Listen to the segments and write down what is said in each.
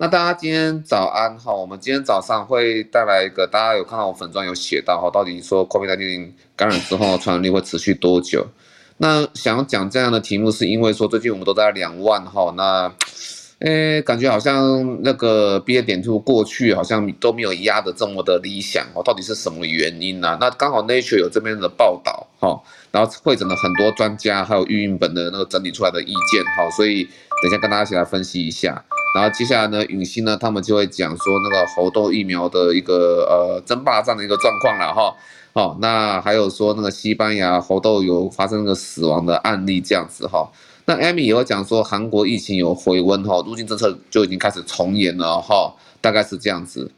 那大家今天早安哈，我们今天早上会带来一个，大家有看到我粉专有写到哈，到底说 COVID-19 感染之后传染力会持续多久？那想要讲这样的题目，是因为说最近我们都在两万哈，那。诶，感觉好像那个毕业点就过去好像都没有压得这么的理想哦，到底是什么原因呢、那刚好 Nature 有这边的报道哈，然后会诊了很多专家还有运营本的那个整理出来的意见哈，所以等下跟大家一起来分析一下。然后接下来呢，允熙呢他们就会讲说那个猴痘疫苗的一个呃争霸战的一个状况了哈。好，那还有说那个西班牙猴痘有发生那个死亡的案例这样子哈。那 Amy 也会讲说，韩国疫情有回温哈，入境政策就已经开始从严了哈，大概是这样子。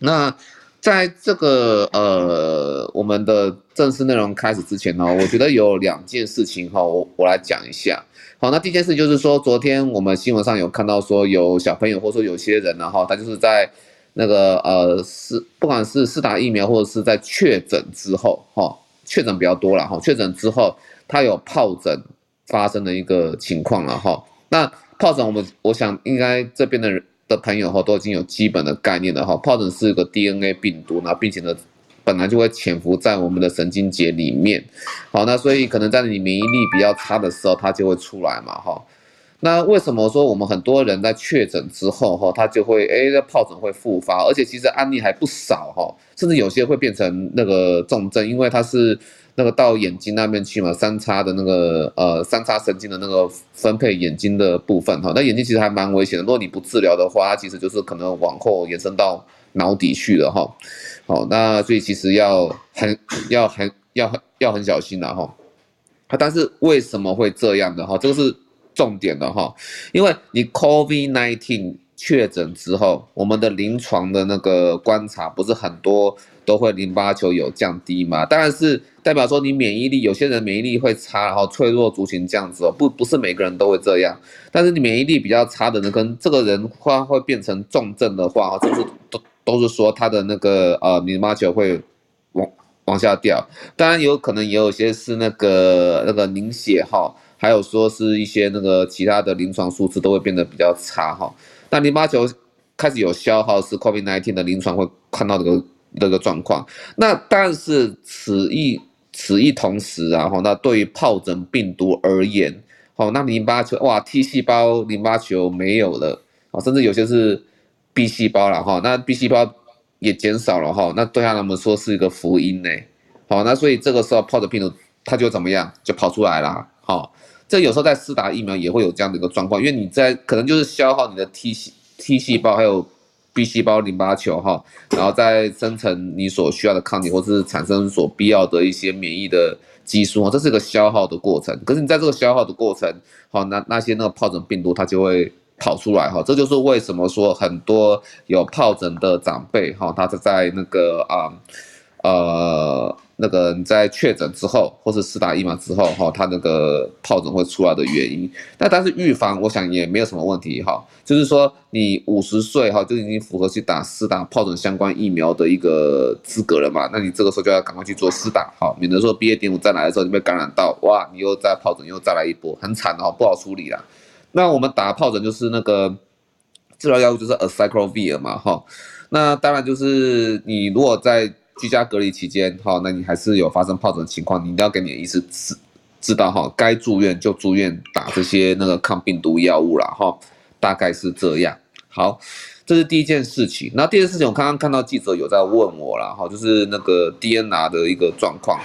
那在这个呃我们的正式内容开始之前呢，我觉得有两件事情哈，我我来讲一下。好，那第一件事就是说，昨天我们新闻上有看到说，有小朋友或者说有些人呢哈，他就是在那个呃是不管是施打疫苗或者是在确诊之后哈，确诊比较多了哈，确诊之后他有疱疹。发生的一个情况了哈，那疱疹我们我想应该这边的人的朋友哈都已经有基本的概念了哈，疱疹是一个 DNA 病毒，那并且呢本来就会潜伏在我们的神经节里面，好，那所以可能在你免疫力比较差的时候，它就会出来嘛哈。那为什么说我们很多人在确诊之后哈，他就会哎，那疱疹会复发，而且其实案例还不少哈，甚至有些会变成那个重症，因为它是。那个到眼睛那边去嘛，三叉的那个呃三叉神经的那个分配眼睛的部分哈，那眼睛其实还蛮危险的。如果你不治疗的话，它其实就是可能往后延伸到脑底去了哈。好，那所以其实要很要很要很要很小心了哈。但是为什么会这样的哈？这个是重点的哈，因为你 COVID-19 确诊之后，我们的临床的那个观察不是很多。都会淋巴球有降低嘛？当然是代表说你免疫力，有些人免疫力会差，然后脆弱族群这样子哦，不不是每个人都会这样。但是你免疫力比较差的人，跟这个人话会变成重症的话，就是都都是说他的那个呃淋巴球会往往下掉。当然有可能也有些是那个那个凝血哈，还有说是一些那个其他的临床数字都会变得比较差哈。那淋巴球开始有消耗，是 COVID-19 的临床会看到这个。这个状况，那但是此一此一同时啊，哈，那对于疱疹病毒而言，好，那淋巴球哇，T 细胞淋巴球没有了，啊，甚至有些是 B 细胞了哈，那 B 细胞也减少了哈，那对他们说是一个福音呢，好，那所以这个时候疱疹病毒它就怎么样，就跑出来了，好，这有时候在施打疫苗也会有这样的一个状况，因为你在可能就是消耗你的 T 细 T 细胞还有。B 细胞淋巴球哈，然后再生成你所需要的抗体，或是产生所必要的一些免疫的激素哈，这是一个消耗的过程。可是你在这个消耗的过程，好，那那些那个疱疹病毒它就会跑出来哈，这就是为什么说很多有疱疹的长辈哈，他是在那个啊呃。那个你在确诊之后，或是施打疫苗之后，哈，他那个疱疹会出来的原因。那但是预防，我想也没有什么问题，哈。就是说你五十岁，哈，就已经符合去打施打疱疹相关疫苗的一个资格了嘛？那你这个时候就要赶快去做施打，哈，免得说毕业点五再来的时候你被感染到，哇，你又在疱疹又再来一波，很惨的哈，不好处理啦。那我们打疱疹就是那个治疗药物就是 Acyclovir 嘛，哈。那当然就是你如果在居家隔离期间，哈，那你还是有发生疱疹的情况，你一定要给你的医师知知道，哈，该住院就住院打这些那个抗病毒药物了，哈，大概是这样。好，这是第一件事情。那第二件事情，我刚刚看到记者有在问我了，哈，就是那个 DNR 的一个状况，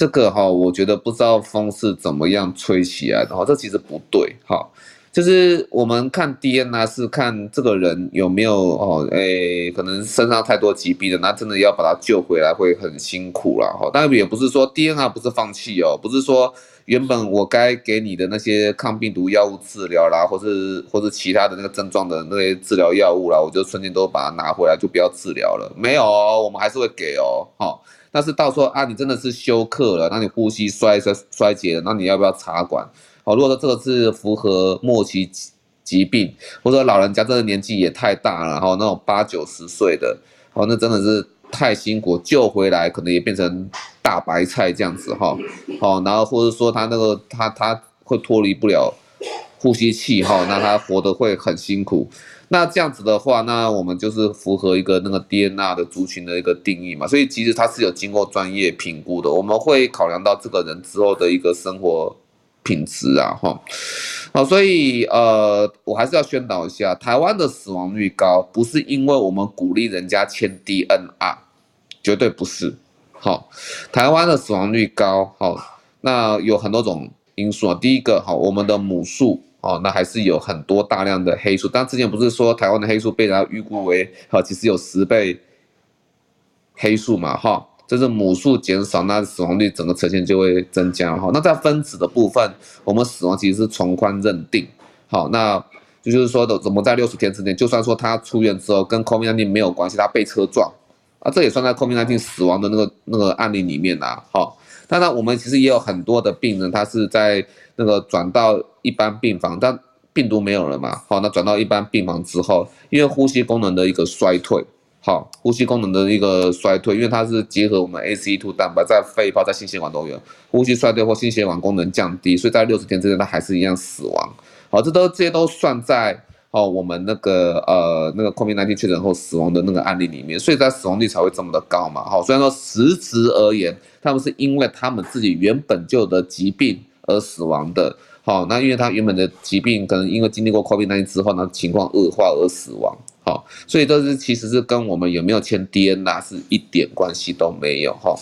这个哈，我觉得不知道风是怎么样吹起来的，哈，这其实不对，哈。就是我们看 DNA 是看这个人有没有哦，诶，可能身上太多疾病了，那真的要把他救回来会很辛苦了哈。但也不是说 DNA 不是放弃哦，不是说原本我该给你的那些抗病毒药物治疗啦，或是或是其他的那个症状的那些治疗药物啦，我就瞬间都把它拿回来，就不要治疗了。没有哦，我们还是会给哦，哈。但是到时候啊，你真的是休克了，那你呼吸衰衰衰竭了，那你要不要插管？好，如果说这个是符合末期疾病，或者老人家真的年纪也太大了，然后那种八九十岁的，好，那真的是太辛苦，救回来可能也变成大白菜这样子哈，好，然后或者说他那个他他会脱离不了呼吸器哈，那他活得会很辛苦。那这样子的话，那我们就是符合一个那个 DNA 的族群的一个定义嘛，所以其实它是有经过专业评估的，我们会考量到这个人之后的一个生活品质啊，哈，好，所以呃，我还是要宣导一下，台湾的死亡率高，不是因为我们鼓励人家签 DNR，绝对不是，好，台湾的死亡率高，好，那有很多种因素啊，第一个，好，我们的母数。哦，那还是有很多大量的黑数，但之前不是说台湾的黑数被人家预估为，哈，其实有十倍黑数嘛，哈，这是母数减少，那死亡率整个呈现就会增加，哈。那在分子的部分，我们死亡其实是从宽认定，好，那就就是说的，怎么在六十天之内，就算说他出院之后跟 COVID-19 没有关系，他被车撞，啊，这也算在 COVID-19 死亡的那个那个案例里面啦，好。当然，我们其实也有很多的病人，他是在那个转到一般病房，但病毒没有了嘛，好，那转到一般病房之后，因为呼吸功能的一个衰退，好，呼吸功能的一个衰退，因为它是结合我们 ACE2 蛋白在肺泡在心血管都有，呼吸衰退或心血管功能降低，所以在六十天之内，它还是一样死亡，好，这都这些都算在。哦，我们那个呃那个 COVID-19 确诊后死亡的那个案例里面，所以在死亡率才会这么的高嘛。好，虽然说实质而言，他们是因为他们自己原本就有的疾病而死亡的。好，那因为他原本的疾病可能因为经历过 COVID-19 之后呢，情况恶化而死亡。好，所以这是其实是跟我们有没有签 DNA 是一点关系都没有哈。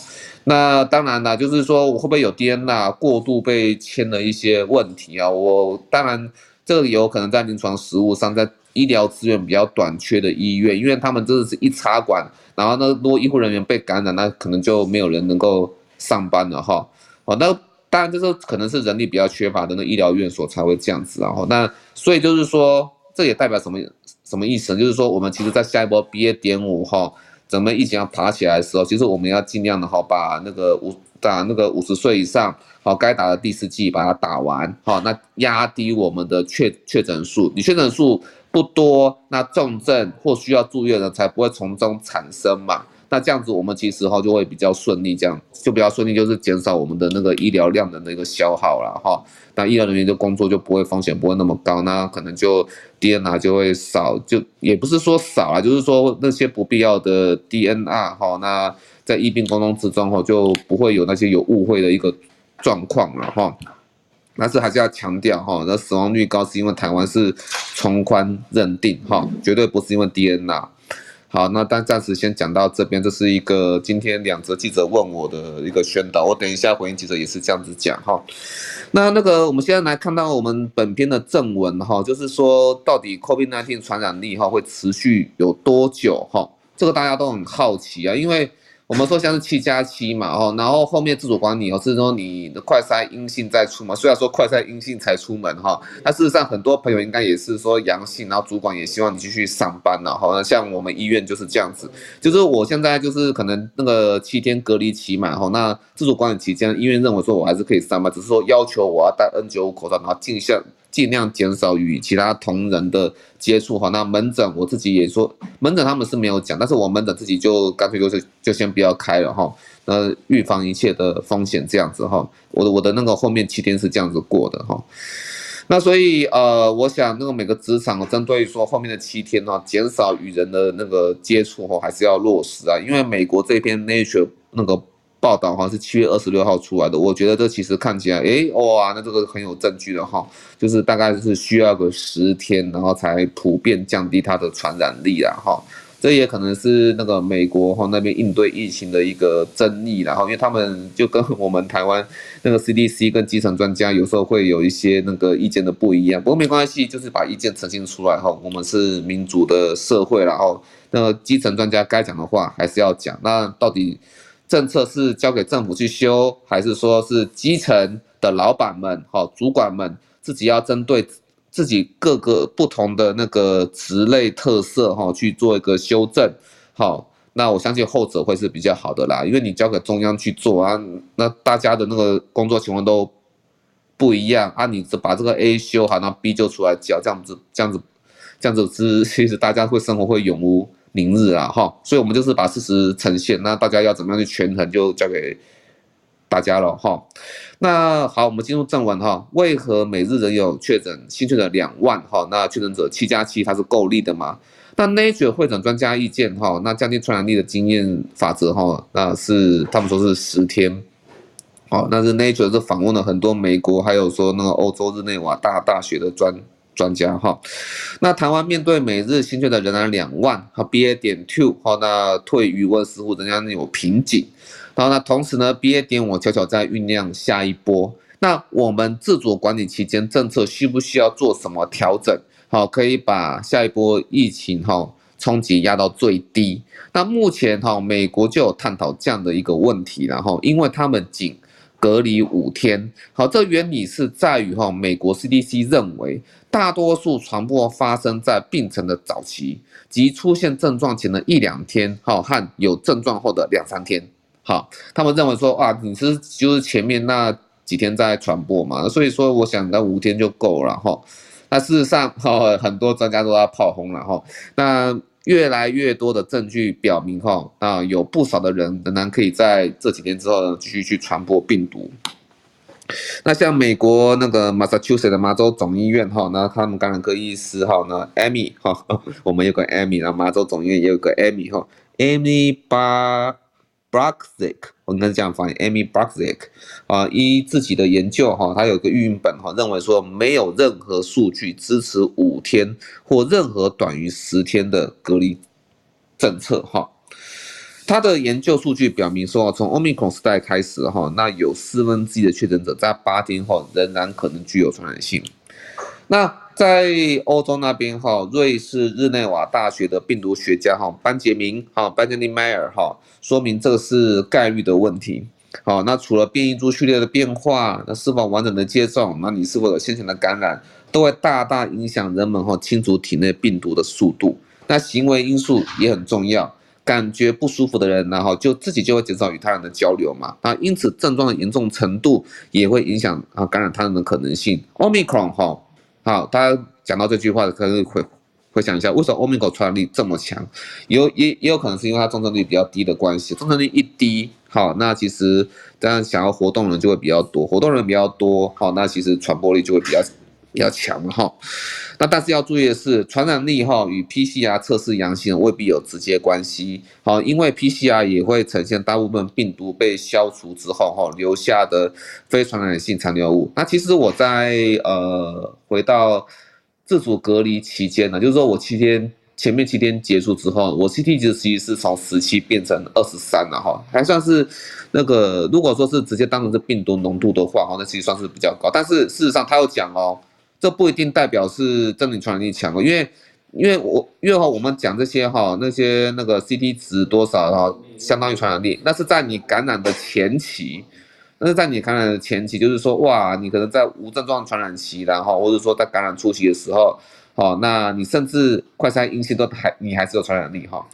那当然啦，就是说我会不会有 DNA 过度被签了一些问题啊？我当然。这个有可能在临床实务上，在医疗资源比较短缺的医院，因为他们真的是一插管，然后呢，如果医护人员被感染，那可能就没有人能够上班了哈。好，那当然就是可能是人力比较缺乏的那医疗院所才会这样子，然后那所以就是说，这也代表什么什么意思呢？就是说，我们其实在下一波 BA 点五哈，整个疫情要爬起来的时候，其实我们要尽量的哈，把那个五打那个五十岁以上。好，该打的第四剂把它打完，好，那压低我们的确确诊数，你确诊数不多，那重症或需要住院的才不会从中产生嘛，那这样子我们其实哈就会比较顺利，这样就比较顺利，就是减少我们的那个医疗量的那个消耗了哈，那医疗人员的工作就不会风险不会那么高，那可能就 DNR 就会少，就也不是说少啊，就是说那些不必要的 DNR 哈，那在疫病沟通之中哈就不会有那些有误会的一个。状况了哈，但是还是要强调哈，那死亡率高是因为台湾是从宽认定哈，绝对不是因为 DNR。好，那但暂时先讲到这边，这是一个今天两则记者问我的一个宣导，我等一下回应记者也是这样子讲哈。那那个我们现在来看到我们本篇的正文哈，就是说到底 COVID-19 传染力哈会持续有多久哈？这个大家都很好奇啊，因为。我们说像是七加七嘛，哦，然后后面自主管理哦，是说你的快筛阴性再出嘛。虽然说快筛阴性才出门哈，但事实上很多朋友应该也是说阳性，然后主管也希望你继续上班了，好，那像我们医院就是这样子，就是我现在就是可能那个七天隔离期嘛，哈，那自主管理期间，医院认为说我还是可以上班，只是说要求我要戴 N95 口罩，然后尽量。尽量减少与其他同仁的接触哈。那门诊我自己也说，门诊他们是没有讲，但是我门诊自己就干脆就是就先不要开了哈。那预防一切的风险这样子哈。我的我的那个后面七天是这样子过的哈。那所以呃，我想那个每个职场针对说后面的七天呢，减少与人的那个接触哈，还是要落实啊。因为美国这边 Nature 那个。报道好像是七月二十六号出来的，我觉得这其实看起来，诶，哇，那这个很有证据的哈，就是大概是需要个十天，然后才普遍降低它的传染力啦哈。这也可能是那个美国哈那边应对疫情的一个争议啦哈，因为他们就跟我们台湾那个 CDC 跟基层专家有时候会有一些那个意见的不一样，不过没关系，就是把意见呈现出来哈。我们是民主的社会，然后那个基层专家该讲的话还是要讲，那到底？政策是交给政府去修，还是说是基层的老板们、好主管们自己要针对自己各个不同的那个职类特色哈去做一个修正？好，那我相信后者会是比较好的啦，因为你交给中央去做啊，那大家的那个工作情况都不一样啊，你只把这个 A 修好，那 B 就出来交，这样子这样子这样子是其实大家会生活会永无。明日啊，哈，所以我们就是把事实呈现，那大家要怎么样去权衡，就交给大家了哈。那好，我们进入正文哈。为何每日仍有确诊新确诊两万哈？那确诊者七加七，它是够力的吗？那 Nature 会诊专家意见哈，那降低传染力的经验法则哈，那是他们说是十天。好，那是 Nature 是访问了很多美国还有说那个欧洲日内瓦大大学的专专家哈。那台湾面对每日新确诊仍然两万，哈 BA 点 two 哈，那退余温似乎仍然有瓶颈。然后呢，同时呢，BA 点五悄悄在酝酿下一波。那我们自主管理期间，政策需不需要做什么调整？好，可以把下一波疫情哈冲击压到最低。那目前哈，美国就有探讨这样的一个问题，然后因为他们仅隔离五天。好，这原理是在于哈，美国 CDC 认为，大多数传播发生在病程的早期即出现症状前的一两天，哈和有症状后的两三天。好，他们认为说啊，你是就是前面那几天在传播嘛，所以说我想那五天就够了哈。那事实上哈，很多专家都要炮轰了哈。那越来越多的证据表明哈，啊有不少的人仍然可以在这几天之后继续去传播病毒。那像美国那个 Massachusetts 的麻州总医院哈，那他们感染科医师哈，那 Amy 哈，我们有个 Amy，然后麻州总医院也有个 Amy 哈，Amy Barbruxick，我应该是这样翻译，Amy Bruxick 啊，依自己的研究哈，他有个预印本哈，认为说没有任何数据支持五天或任何短于十天的隔离政策哈。他的研究数据表明说，从 Omicron 时代开始哈，那有四分之一的确诊者在八天后仍然可能具有传染性。那在欧洲那边哈，瑞士日内瓦大学的病毒学家哈，班杰明哈，班杰明迈尔哈，说明这个是概率的问题。好，那除了变异株序列的变化，那是否完整的接种，那你是否有先前的感染，都会大大影响人们哈清除体内病毒的速度。那行为因素也很重要，感觉不舒服的人，然后就自己就会减少与他人的交流嘛。那因此症状的严重程度也会影响啊感染他人的可能性。Omicron 哈。好，大家讲到这句话，可能会会想一下，为什么 Omicron 传染力这么强？有也也有可能是因为它重症率比较低的关系。重症率一低，好，那其实这样想要活动人就会比较多，活动人比较多，好，那其实传播力就会比较比较强哈。那但是要注意的是，传染力哈与 PCR 测试阳性未必有直接关系。好，因为 PCR 也会呈现大部分病毒被消除之后哈留下的非传染性残留物。那其实我在呃回到自主隔离期间呢，就是说我七天前面七天结束之后，我 CT 值其实是从十七变成二十三了哈，还算是那个如果说是直接当成是病毒浓度的话哈，那其实算是比较高。但是事实上他有讲哦。这不一定代表是真的传染力强哦，因为，因为我因为哈，我们讲这些哈，那些那个 CT 值多少哈，相当于传染力，那是在你感染的前期，那是在你感染的前期，就是说哇，你可能在无症状传染期，然后或者说在感染初期的时候，哦，那你甚至快筛阴性都还你还是有传染力哈，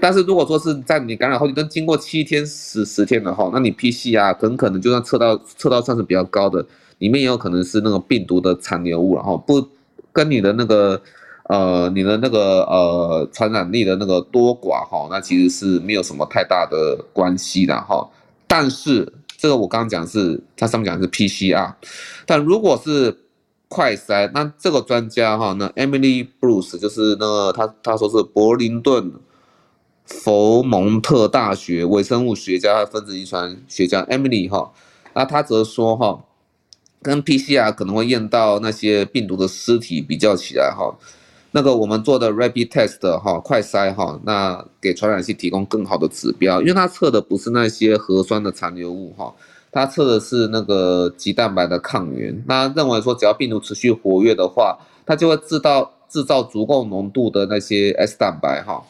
但是如果说是在你感染后，你都经过七天十十天了哈，那你 PCR 很可能就算测到测到算是比较高的。里面也有可能是那个病毒的残留物，然后不跟你的那个呃你的那个呃传染力的那个多寡哈，那其实是没有什么太大的关系的哈。但是这个我刚刚讲是它上面讲的是 PCR，但如果是快筛，那这个专家哈，那 Emily Bruce 就是那个他他说是柏林顿佛蒙特大学微生物学家分子遗传学家 Emily 哈，那他则说哈。跟 PCR 可能会验到那些病毒的尸体比较起来哈，那个我们做的 Rapid Test 哈快筛哈，那给传染性提供更好的指标，因为它测的不是那些核酸的残留物哈，它测的是那个棘蛋白的抗原。那认为说只要病毒持续活跃的话，它就会制造制造足够浓度的那些 S 蛋白哈。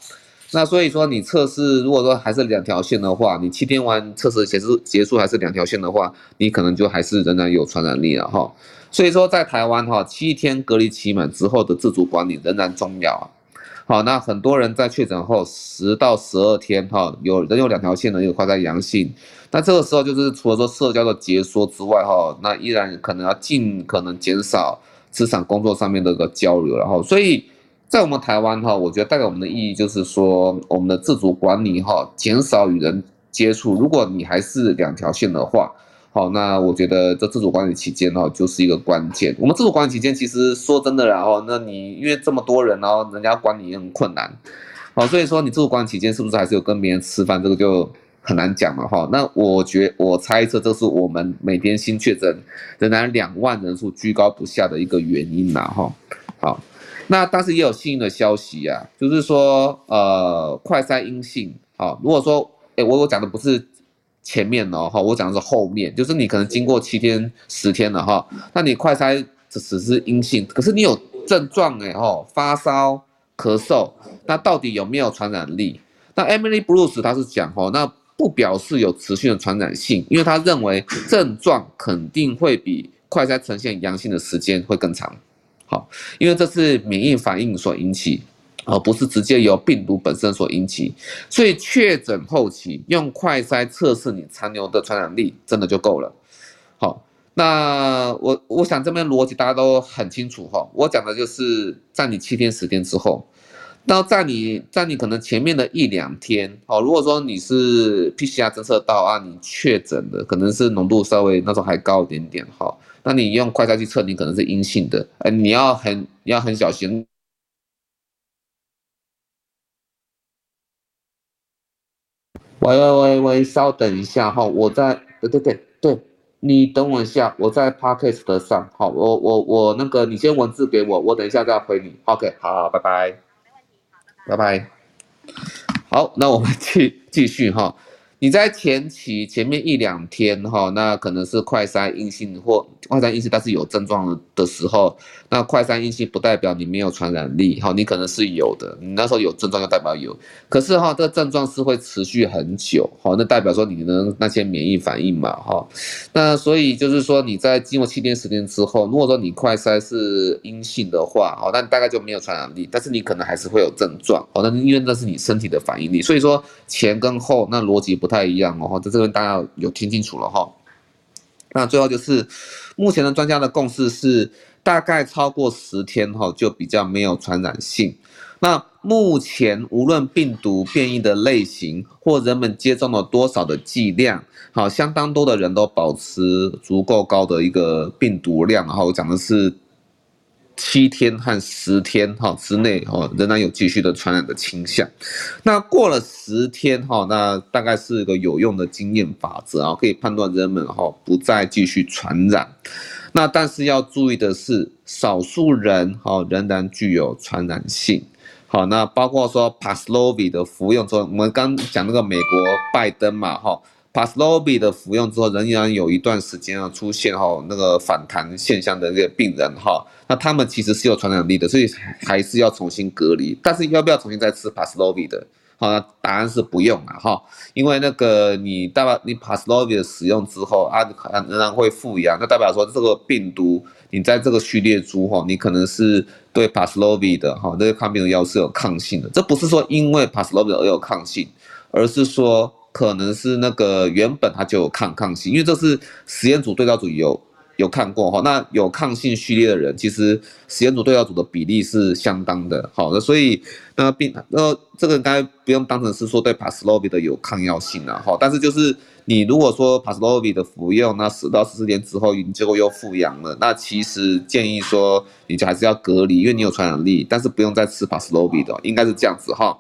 那所以说，你测试如果说还是两条线的话，你七天完测试结束结束还是两条线的话，你可能就还是仍然有传染力了哈。所以说，在台湾哈，七天隔离期满之后的自主管理仍然重要啊。好，那很多人在确诊后十到十二天哈，有人有两条线的有快筛阳性，那这个时候就是除了说社交的解锁之外哈，那依然可能要尽可能减少职场工作上面的一个交流，然后所以。在我们台湾哈，我觉得带给我们的意义就是说，我们的自主管理哈，减少与人接触。如果你还是两条线的话，好，那我觉得这自主管理期间呢，就是一个关键。我们自主管理期间，其实说真的，然后那你因为这么多人，然后人家管理也很困难，好，所以说你自主管理期间是不是还是有跟别人吃饭，这个就很难讲了哈。那我觉我猜测，这是我们每天新确诊仍然两万人数居高不下的一个原因呐哈。好，那但是也有幸运的消息呀，就是说呃，快筛阴性，好，如果说哎，我我讲的不是。前面哦，哈，我讲的是后面，就是你可能经过七天、十天了哈，那你快筛只是阴性，可是你有症状哎，哈，发烧、咳嗽，那到底有没有传染力？那 Emily Bruce 他是讲哈，那不表示有持续的传染性，因为他认为症状肯定会比快筛呈现阳性的时间会更长，好，因为这是免疫反应所引起。而不是直接由病毒本身所引起，所以确诊后期用快筛测试你残留的传染力真的就够了。好，那我我想这边逻辑大家都很清楚哈。我讲的就是在你七天十天之后，那在你在你可能前面的一两天，好，如果说你是 PCR 侦测到啊，你确诊的可能是浓度稍微那时候还高一点点哈，那你用快筛去测，你可能是阴性的，哎，你要很你要很小心。喂喂喂喂，稍等一下哈，我在，对对对对，你等我一下，我在 Podcast 上，好，我我我那个，你先文字给我，我等一下再回你，OK，好好，拜拜，拜拜，好，那我们继 继续哈。你在前期前面一两天哈，那可能是快筛阴性或快筛阴性，但是有症状的时候，那快筛阴性不代表你没有传染力哈，你可能是有的，你那时候有症状就代表有，可是哈，这个症状是会持续很久哈，那代表说你的那些免疫反应嘛哈，那所以就是说你在经过七天十天之后，如果说你快筛是阴性的话哦，那大概就没有传染力，但是你可能还是会有症状哦，那因为那是你身体的反应力，所以说前跟后那逻辑不。太一样哦，在这边大家有听清楚了哈。那最后就是，目前的专家的共识是，大概超过十天哈就比较没有传染性。那目前无论病毒变异的类型或人们接种了多少的剂量，好，相当多的人都保持足够高的一个病毒量。然后我讲的是。七天和十天哈之内哈，仍然有继续的传染的倾向。那过了十天哈，那大概是一个有用的经验法则啊，可以判断人们哈不再继续传染。那但是要注意的是，少数人哈仍然具有传染性。好，那包括说 Paxlovid 的服用说，我们刚讲那个美国拜登嘛哈。Paxlovid 的服用之后，仍然有一段时间啊出现哈那个反弹现象的这个病人哈，那他们其实是有传染力的，所以还是要重新隔离。但是要不要重新再吃 Paxlovid 的？好，答案是不用了哈，因为那个你代表你 Paxlovid 的使用之后啊，仍然会复阳，那代表说这个病毒你在这个序列株哈，你可能是对 Paxlovid 的哈这个抗病毒药是有抗性的。这不是说因为 Paxlovid 而有抗性，而是说。可能是那个原本它就有抗抗性，因为这是实验组对照组有有看过哈，那有抗性序列的人，其实实验组对照组的比例是相当的，好的，所以那病那这个应该不用当成是说对 Paxlovid 的有抗药性了哈，但是就是你如果说 Paxlovid 的服用，那十到十四天之后你结果又复阳了，那其实建议说你就还是要隔离，因为你有传染力，但是不用再吃 Paxlovid 的，应该是这样子哈。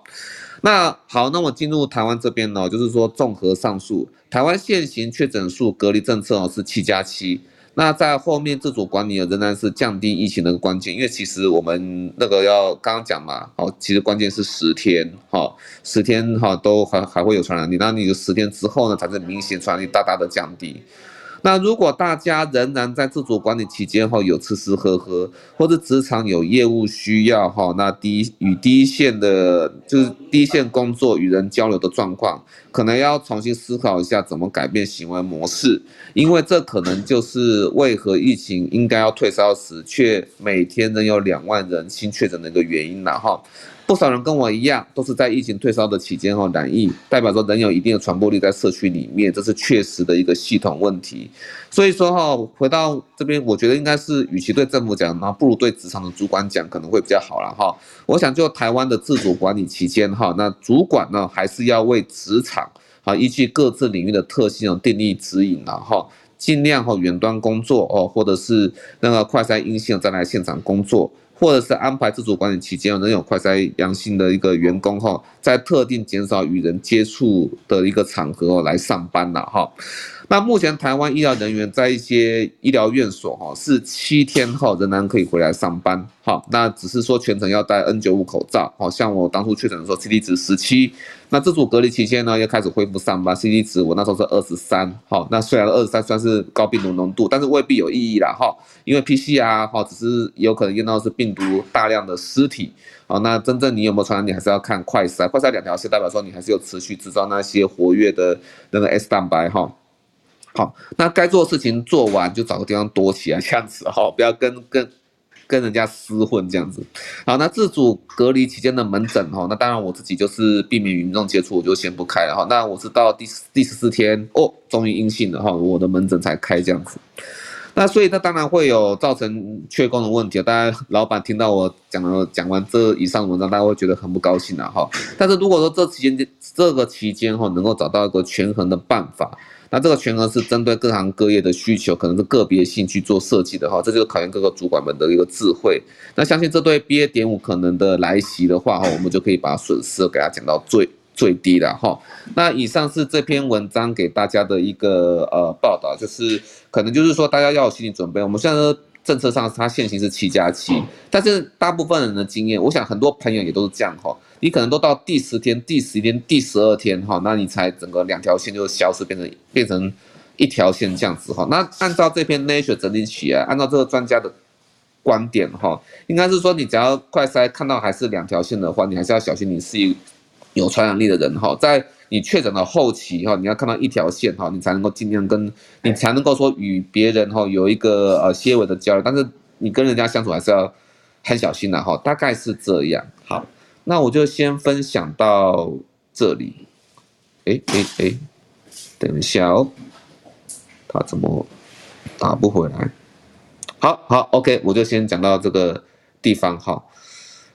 那好，那我进入台湾这边呢，就是说综合上述，台湾现行确诊数隔离政策哦是七加七，那在后面自主管理仍然是降低疫情的关键，因为其实我们那个要刚刚讲嘛，哦，其实关键是十天，哈，十天哈都还还会有传染力，那你就十天之后呢，才是明显传染力大大的降低。那如果大家仍然在自主管理期间后，有吃吃喝喝，或者职场有业务需要哈，那第一与第一线的，就是第一线工作与人交流的状况，可能要重新思考一下怎么改变行为模式，因为这可能就是为何疫情应该要退烧时，却每天仍有两万人新确诊的一个原因了哈。不少人跟我一样，都是在疫情退烧的期间后染疫，代表说仍有一定的传播力在社区里面，这是确实的一个系统问题。所以说哈，回到这边，我觉得应该是与其对政府讲，那不如对职场的主管讲，可能会比较好了哈。我想就台湾的自主管理期间哈，那主管呢还是要为职场啊依据各自领域的特性订立指引然后。尽量哈远端工作哦，或者是那个快筛阴性再来现场工作。或者是安排自主管理期间，仍有快筛阳性的一个员工哈，在特定减少与人接触的一个场合来上班了哈。那目前台湾医疗人员在一些医疗院所哈，是七天后仍然可以回来上班哈。那只是说全程要戴 N95 口罩。好像我当初确诊的时候，CT 值十七。那自主隔离期间呢，又开始恢复上班，CT 值我那时候是二十三。好，那虽然二十三算是高病毒浓度，但是未必有意义啦哈。因为 PCR 哈，只是有可能验到是病毒大量的尸体。好，那真正你有没有传染，你还是要看快筛。快筛两条线代表说你还是有持续制造那些活跃的那个 S 蛋白哈。好，那该做的事情做完就找个地方躲起来，这样子哈，不要跟跟。跟人家厮混这样子，好，那自主隔离期间的门诊哈，那当然我自己就是避免与民众接触，我就先不开了哈。那我是到第第十四天哦，终于阴性了哈，我的门诊才开这样子。那所以那当然会有造成缺工的问题，大家老板听到我讲了讲完这以上文章，大家会觉得很不高兴了哈。但是如果说这期间这个期间哈，能够找到一个权衡的办法。那这个权衡是针对各行各业的需求，可能是个别性去做设计的哈，这就是考验各个主管们的一个智慧。那相信这对 BA. 点五可能的来袭的话哈，我们就可以把损失给它降到最最低了哈。那以上是这篇文章给大家的一个呃报道，就是可能就是说大家要有心理准备。我们现在政策上它现行是七加七，但是大部分人的经验，我想很多朋友也都是这样哈。你可能都到第十天、第十一天、第十二天哈，那你才整个两条线就消失，变成变成一条线这样子哈。那按照这篇 Nature 整理起来，按照这个专家的观点哈，应该是说你只要快筛看到还是两条线的话，你还是要小心，你是一有传染力的人哈。在你确诊的后期哈，你要看到一条线哈，你才能够尽量跟你才能够说与别人哈有一个呃些微的交流，但是你跟人家相处还是要很小心的哈。大概是这样，好。那我就先分享到这里。哎哎哎，等一下哦，他怎么打不回来？好好，OK，我就先讲到这个地方哈。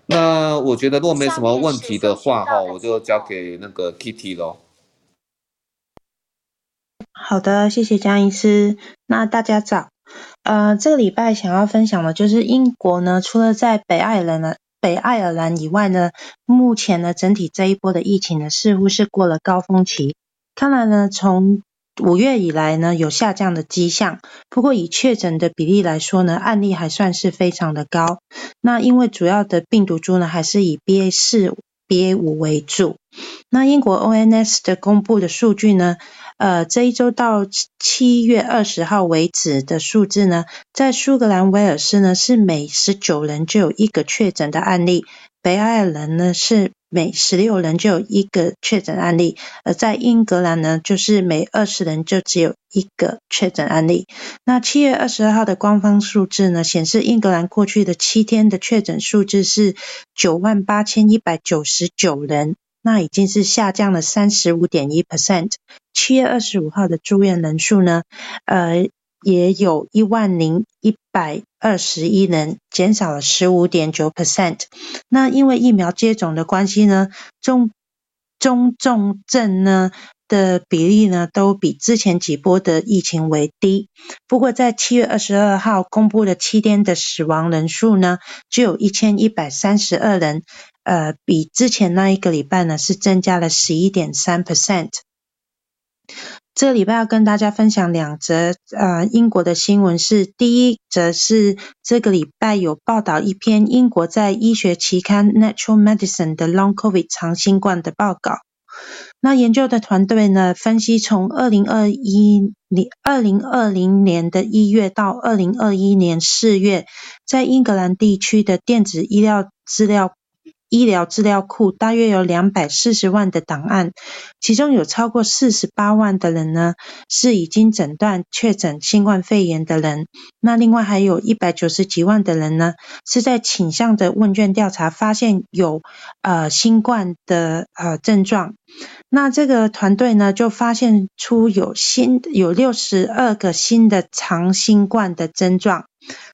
那我觉得如果没什么问题的话哈，我就交给那个 Kitty 喽。好的，谢谢江医师。那大家早。呃，这个礼拜想要分享的就是英国呢，除了在北爱尔兰。北爱尔兰以外呢，目前呢，整体这一波的疫情呢，似乎是过了高峰期。看来呢，从五月以来呢，有下降的迹象。不过以确诊的比例来说呢，案例还算是非常的高。那因为主要的病毒株呢，还是以 BA 四、BA 五为主。那英国 ONS 的公布的数据呢，呃，这一周到七月二十号为止的数字呢，在苏格兰威尔斯呢是每十九人就有一个确诊的案例，北爱尔兰呢是每十六人就有一个确诊案例，而在英格兰呢就是每二十人就只有一个确诊案例。那七月二十二号的官方数字呢显示，英格兰过去的七天的确诊数字是九万八千一百九十九人。那已经是下降了三十五点一 percent。七月二十五号的住院人数呢，呃，也有一万零一百二十一人，减少了十五点九 percent。那因为疫苗接种的关系呢，中中重症呢的比例呢，都比之前几波的疫情为低。不过在七月二十二号公布的七天的死亡人数呢，只有一千一百三十二人。呃，比之前那一个礼拜呢，是增加了十一点三 percent。这个礼拜要跟大家分享两则呃英国的新闻是，第一则是这个礼拜有报道一篇英国在医学期刊 Natural Medicine 的 Long COVID 长新冠的报告。那研究的团队呢，分析从二零二一年二零二零年的一月到二零二一年四月，在英格兰地区的电子医疗资料。医疗资料库大约有两百四十万的档案，其中有超过四十八万的人呢，是已经诊断确诊新冠肺炎的人。那另外还有一百九十几万的人呢，是在倾向的问卷调查发现有呃新冠的呃症状。那这个团队呢，就发现出有新有六十二个新的长新冠的症状。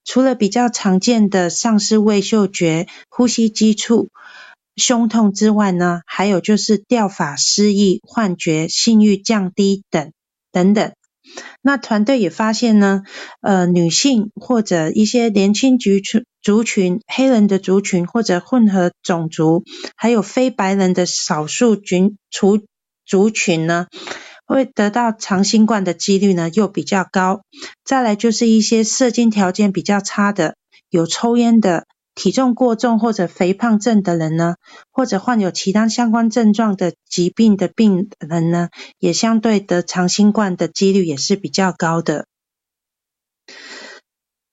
除了比较常见的丧失味嗅觉、呼吸急促、胸痛之外呢，还有就是掉发、失忆、幻觉、性欲降低等等等。那团队也发现呢，呃，女性或者一些年轻族群、族群、黑人的族群或者混合种族，还有非白人的少数群族族群呢，会得到长新冠的几率呢又比较高。再来就是一些射精条件比较差的，有抽烟的。体重过重或者肥胖症的人呢，或者患有其他相关症状的疾病的病人呢，也相对得长新冠的几率也是比较高的。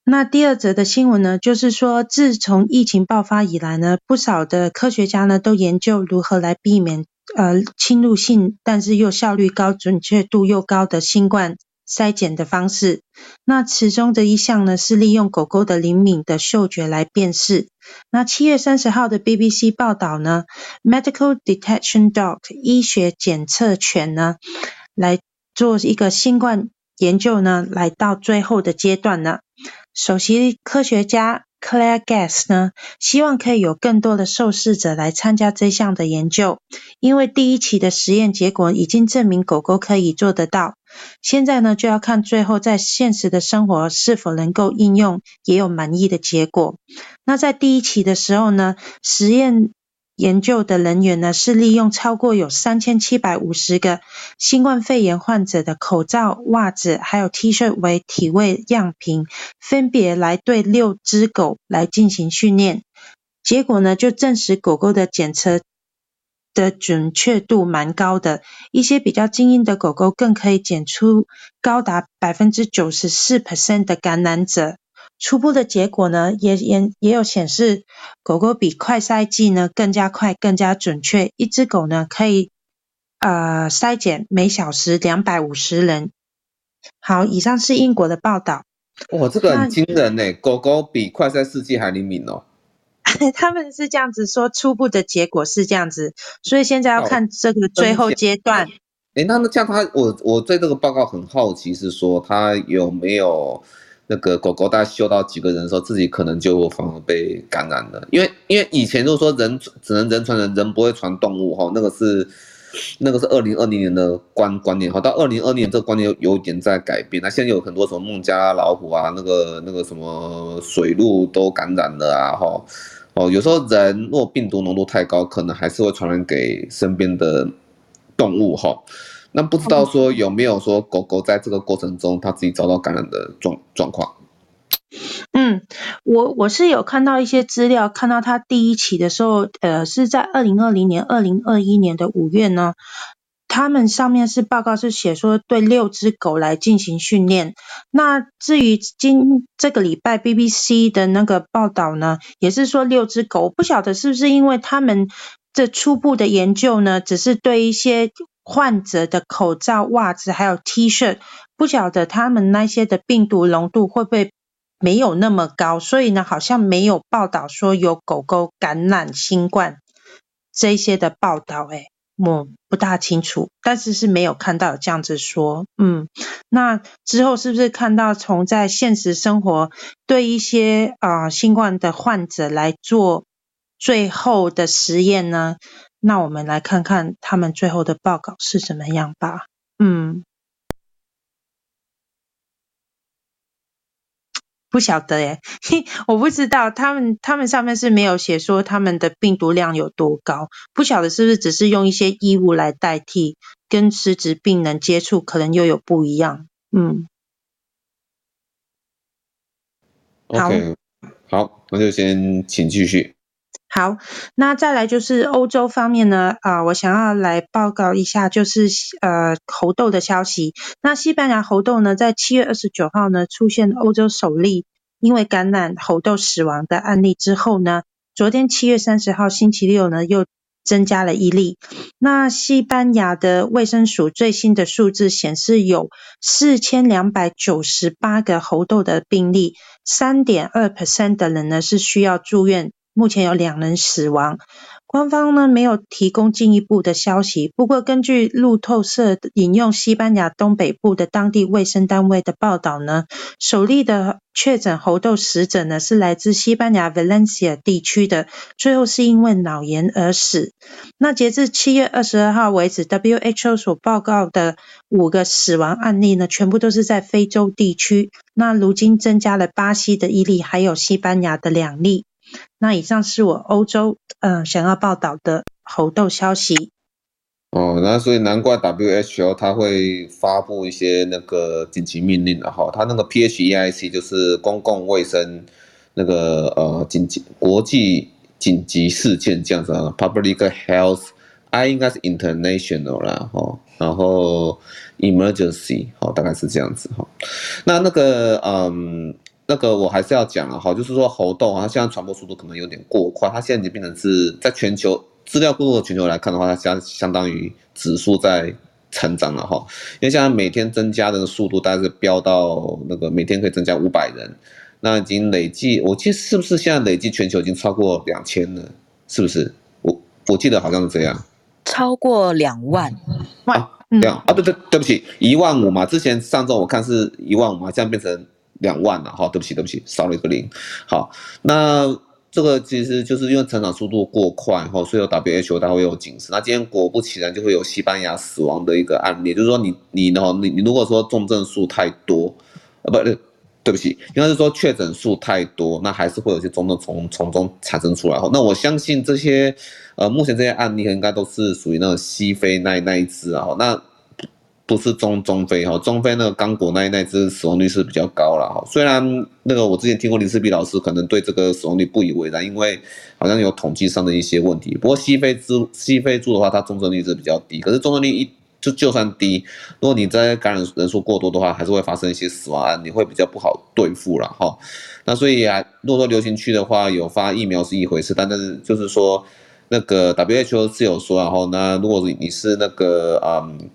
那第二则的新闻呢，就是说，自从疫情爆发以来呢，不少的科学家呢都研究如何来避免呃侵入性，但是又效率高、准确度又高的新冠。筛检的方式，那其中的一项呢是利用狗狗的灵敏的嗅觉来辨识。那七月三十号的 BBC 报道呢，Medical Detection Dog 医学检测犬呢来做一个新冠研究呢，来到最后的阶段呢，首席科学家。Claire Guest 呢，希望可以有更多的受试者来参加这项的研究，因为第一期的实验结果已经证明狗狗可以做得到。现在呢，就要看最后在现实的生活是否能够应用，也有满意的结果。那在第一期的时候呢，实验。研究的人员呢，是利用超过有三千七百五十个新冠肺炎患者的口罩、袜子还有 T 恤为体味样品，分别来对六只狗来进行训练。结果呢，就证实狗狗的检测的准确度蛮高的，一些比较精英的狗狗更可以检出高达百分之九十四 percent 的感染者。初步的结果呢，也也也有显示，狗狗比快筛剂呢更加快、更加准确。一只狗呢可以呃筛检每小时两百五十人。好，以上是英国的报道。哇，这个很惊人呢！狗狗比快筛试剂还灵敏哦。他们是这样子说，初步的结果是这样子，所以现在要看这个最后阶段。哎，那那像他，我我对这个报告很好奇，是说他有没有？那个狗狗大概嗅到几个人的时候，自己可能就反而被感染了。因为因为以前如果说人只能人传人，人不会传动物哈，那个是那个是二零二零年的观观念哈。到二零二零年这个观念有有点在改变。那现在有很多什么孟加拉老虎啊，那个那个什么水鹿都感染了啊哈。哦，有时候人若病毒浓度太高，可能还是会传染给身边的动物哈。那不知道说有没有说狗狗在这个过程中，它自己遭到感染的状状况？嗯，我我是有看到一些资料，看到它第一期的时候，呃，是在二零二零年、二零二一年的五月呢，他们上面是报告是写说对六只狗来进行训练。那至于今这个礼拜 BBC 的那个报道呢，也是说六只狗，不晓得是不是因为他们这初步的研究呢，只是对一些。患者的口罩、袜子还有 T 恤，不晓得他们那些的病毒浓度会不会没有那么高，所以呢，好像没有报道说有狗狗感染新冠这些的报道，诶，我不大清楚，但是是没有看到这样子说，嗯，那之后是不是看到从在现实生活对一些啊、新冠的患者来做最后的实验呢？那我们来看看他们最后的报告是怎么样吧。嗯，不晓得耶，我不知道他们他们上面是没有写说他们的病毒量有多高，不晓得是不是只是用一些衣物来代替，跟实质病人接触可能又有不一样。嗯，OK，好，好，那就先请继续。好，那再来就是欧洲方面呢，啊、我想要来报告一下，就是呃猴痘的消息。那西班牙猴痘呢，在七月二十九号呢，出现欧洲首例因为感染猴痘死亡的案例之后呢，昨天七月三十号星期六呢，又增加了一例。那西班牙的卫生署最新的数字显示，有四千两百九十八个猴痘的病例，三点二 percent 的人呢是需要住院。目前有两人死亡。官方呢没有提供进一步的消息，不过根据路透社引用西班牙东北部的当地卫生单位的报道呢，首例的确诊猴痘死者呢是来自西班牙 Valencia 地区的，最后是因为脑炎而死。那截至七月二十二号为止，WHO 所报告的五个死亡案例呢，全部都是在非洲地区。那如今增加了巴西的一例，还有西班牙的两例。那以上是我欧洲嗯、呃、想要报道的猴痘消息。哦，那所以难怪 WHO 它会发布一些那个紧急命令了哈，它那个 PHEIC 就是公共卫生那个呃紧急国际紧急事件这样子啊，Public Health，I 应该是 International 啦哈，然后 Emergency 好，大概是这样子哈。那那个嗯。那个我还是要讲了哈，就是说猴痘啊，它现在传播速度可能有点过快，它现在已经变成是在全球资料过多的全球来看的话，它相相当于指数在成长了哈，因为现在每天增加的速度大概是飙到那个每天可以增加五百人，那已经累计，我记得是不是现在累计全球已经超过两千了？是不是？我我记得好像是这样，超过两万万，这样啊？对对对不起，一万五嘛，之前上周我看是一万五嘛，现在变成。两万了，哈，对不起，对不起，少了一个零。好，那这个其实就是因为成长速度过快，哈，所以有 WHO 它会有警示。那今天果不其然就会有西班牙死亡的一个案例，就是说你你呢，你你如果说重症数太多，呃，不对，不起，应该是说确诊数太多，那还是会有些重症从从中产生出来。哈，那我相信这些呃目前这些案例应该都是属于那种西非那那一支啊，那。不是中中非哈，中非那个刚果那一那只死亡率是比较高了哈。虽然那个我之前听过林世璧老师可能对这个死亡率不以为然，因为好像有统计上的一些问题。不过西非猪西非猪的话，它重症率是比较低。可是重症率一就就算低，如果你在感染人数过多的话，还是会发生一些死亡案，你会比较不好对付了哈。那所以啊，如果说流行区的话，有发疫苗是一回事，但是就是说那个 WHO 是有说，然后那如果你是那个嗯。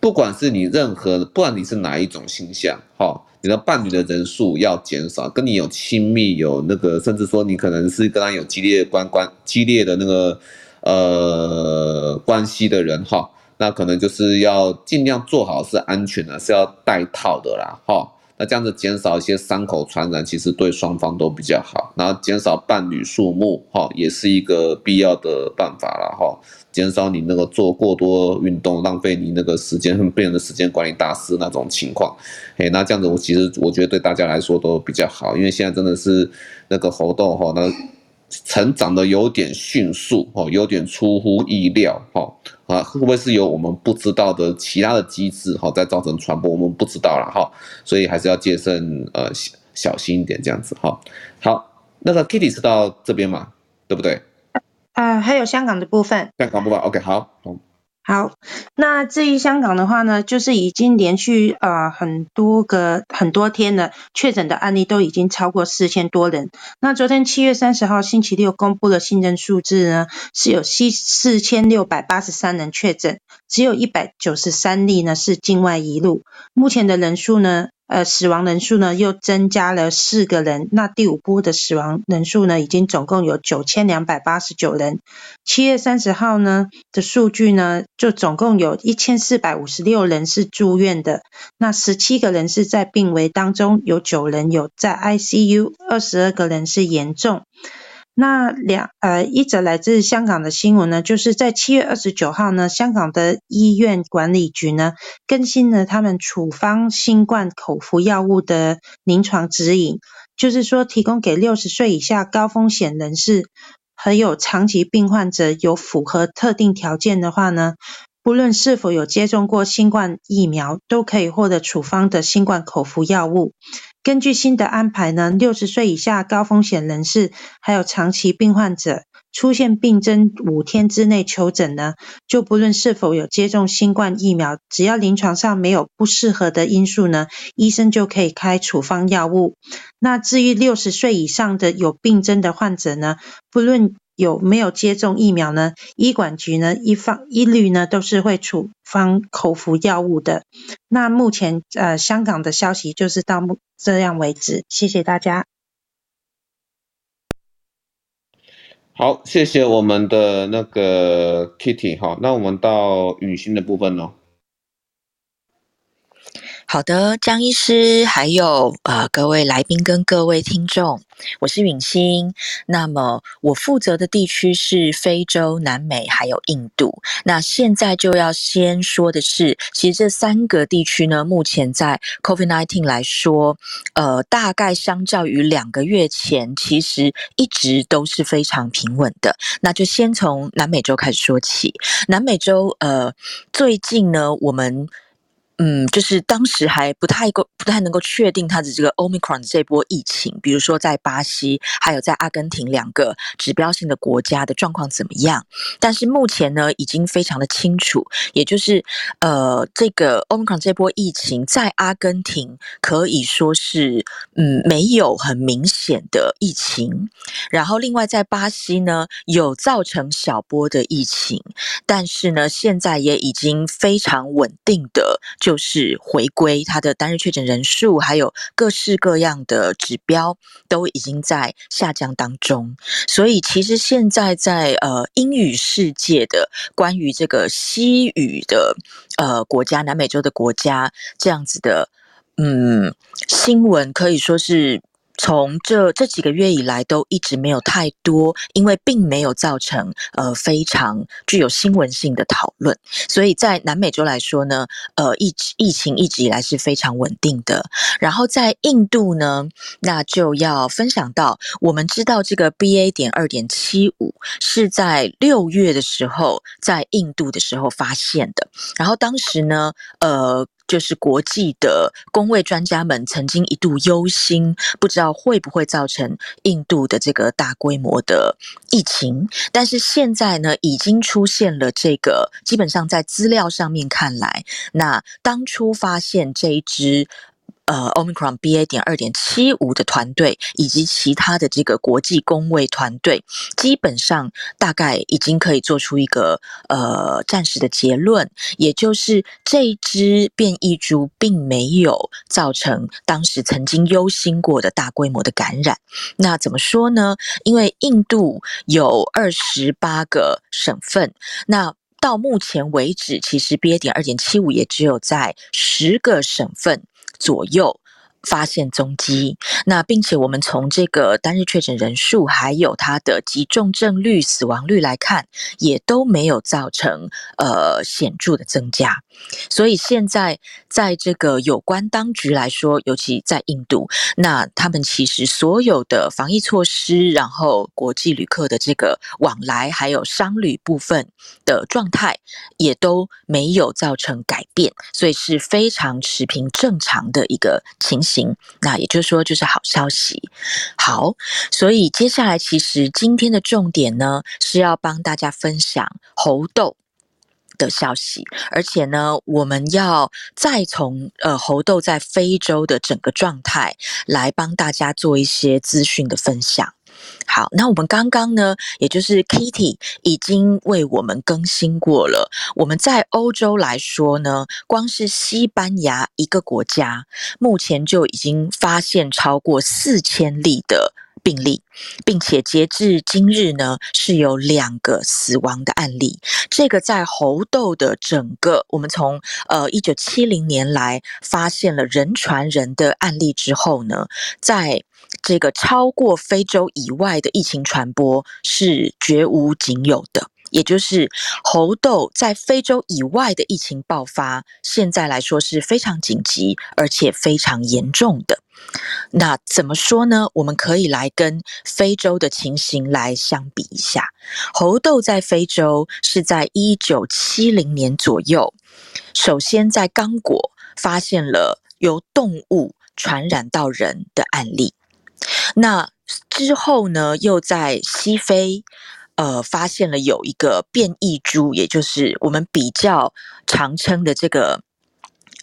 不管是你任何，不管你是哪一种形象，哈，你的伴侣的人数要减少，跟你有亲密有那个，甚至说你可能是跟他有激烈关关激烈的那个呃关系的人，哈，那可能就是要尽量做好是安全的，是要戴套的啦，哈。那这样子减少一些伤口传染，其实对双方都比较好。然后减少伴侣数目，哈，也是一个必要的办法了，哈。减少你那个做过多运动，浪费你那个时间，变成的时间管理大师那种情况。嘿，那这样子我其实我觉得对大家来说都比较好，因为现在真的是那个活动，哈，那成长的有点迅速，哦，有点出乎意料，哈。啊，会不会是有我们不知道的其他的机制哈，在造成传播？我们不知道了哈，所以还是要谨慎呃小小心一点这样子哈。好，那个 Kitty 是到这边嘛，对不对？啊、呃，还有香港的部分。香港部分，OK，好。好好，那至于香港的话呢，就是已经连续呃很多个很多天了，确诊的案例都已经超过四千多人。那昨天七月三十号星期六公布的新增数字呢，是有四四千六百八十三人确诊，只有一百九十三例呢是境外移入。目前的人数呢？呃，死亡人数呢又增加了四个人，那第五波的死亡人数呢，已经总共有九千两百八十九人。七月三十号呢的数据呢，就总共有一千四百五十六人是住院的，那十七个人是在病危当中，有九人有在 ICU，二十二个人是严重。那两呃一则来自香港的新闻呢，就是在七月二十九号呢，香港的医院管理局呢更新了他们处方新冠口服药物的临床指引，就是说提供给六十岁以下高风险人士还有长期病患者有符合特定条件的话呢，不论是否有接种过新冠疫苗，都可以获得处方的新冠口服药物。根据新的安排呢，六十岁以下高风险人士，还有长期病患者，出现病征五天之内求诊呢，就不论是否有接种新冠疫苗，只要临床上没有不适合的因素呢，医生就可以开处方药物。那至于六十岁以上的有病征的患者呢，不论有没有接种疫苗呢？医管局呢一方一律呢都是会处方口服药物的。那目前呃香港的消息就是到目这样为止，谢谢大家。好，谢谢我们的那个 Kitty 哈，那我们到雨欣的部分喽。好的，江医师，还有呃各位来宾跟各位听众，我是允欣。那么我负责的地区是非洲、南美还有印度。那现在就要先说的是，其实这三个地区呢，目前在 COVID-19 来说，呃，大概相较于两个月前，其实一直都是非常平稳的。那就先从南美洲开始说起。南美洲呃，最近呢，我们。嗯，就是当时还不太够，不太能够确定它的这个 Omicron 这波疫情，比如说在巴西还有在阿根廷两个指标性的国家的状况怎么样？但是目前呢，已经非常的清楚，也就是呃，这个 Omicron 这波疫情在阿根廷可以说是嗯没有很明显的疫情，然后另外在巴西呢有造成小波的疫情，但是呢现在也已经非常稳定的。就是回归，它的单日确诊人数，还有各式各样的指标都已经在下降当中。所以，其实现在在呃英语世界的关于这个西语的呃国家，南美洲的国家这样子的嗯新闻，可以说是。从这这几个月以来都一直没有太多，因为并没有造成呃非常具有新闻性的讨论，所以在南美洲来说呢，呃疫疫情一直以来是非常稳定的。然后在印度呢，那就要分享到，我们知道这个 BA 点二点七五是在六月的时候在印度的时候发现的，然后当时呢，呃。就是国际的工位专家们曾经一度忧心，不知道会不会造成印度的这个大规模的疫情。但是现在呢，已经出现了这个，基本上在资料上面看来，那当初发现这一只。呃，Omicron BA. 点二点七五的团队以及其他的这个国际公卫团队，基本上大概已经可以做出一个呃暂时的结论，也就是这一支变异株并没有造成当时曾经忧心过的大规模的感染。那怎么说呢？因为印度有二十八个省份，那到目前为止，其实 BA. 点二点七五也只有在十个省份。左右。发现踪迹，那并且我们从这个单日确诊人数，还有它的急重症率、死亡率来看，也都没有造成呃显著的增加。所以现在在这个有关当局来说，尤其在印度，那他们其实所有的防疫措施，然后国际旅客的这个往来，还有商旅部分的状态，也都没有造成改变，所以是非常持平正常的一个情形。行那也就是说，就是好消息。好，所以接下来其实今天的重点呢，是要帮大家分享猴痘的消息，而且呢，我们要再从呃猴痘在非洲的整个状态来帮大家做一些资讯的分享。好，那我们刚刚呢，也就是 Kitty 已经为我们更新过了。我们在欧洲来说呢，光是西班牙一个国家，目前就已经发现超过四千例的。病例，并且截至今日呢，是有两个死亡的案例。这个在猴痘的整个，我们从呃一九七零年来发现了人传人的案例之后呢，在这个超过非洲以外的疫情传播是绝无仅有的。也就是猴痘在非洲以外的疫情爆发，现在来说是非常紧急而且非常严重的。那怎么说呢？我们可以来跟非洲的情形来相比一下。猴痘在非洲是在一九七零年左右，首先在刚果发现了由动物传染到人的案例。那之后呢，又在西非，呃，发现了有一个变异株，也就是我们比较常称的这个。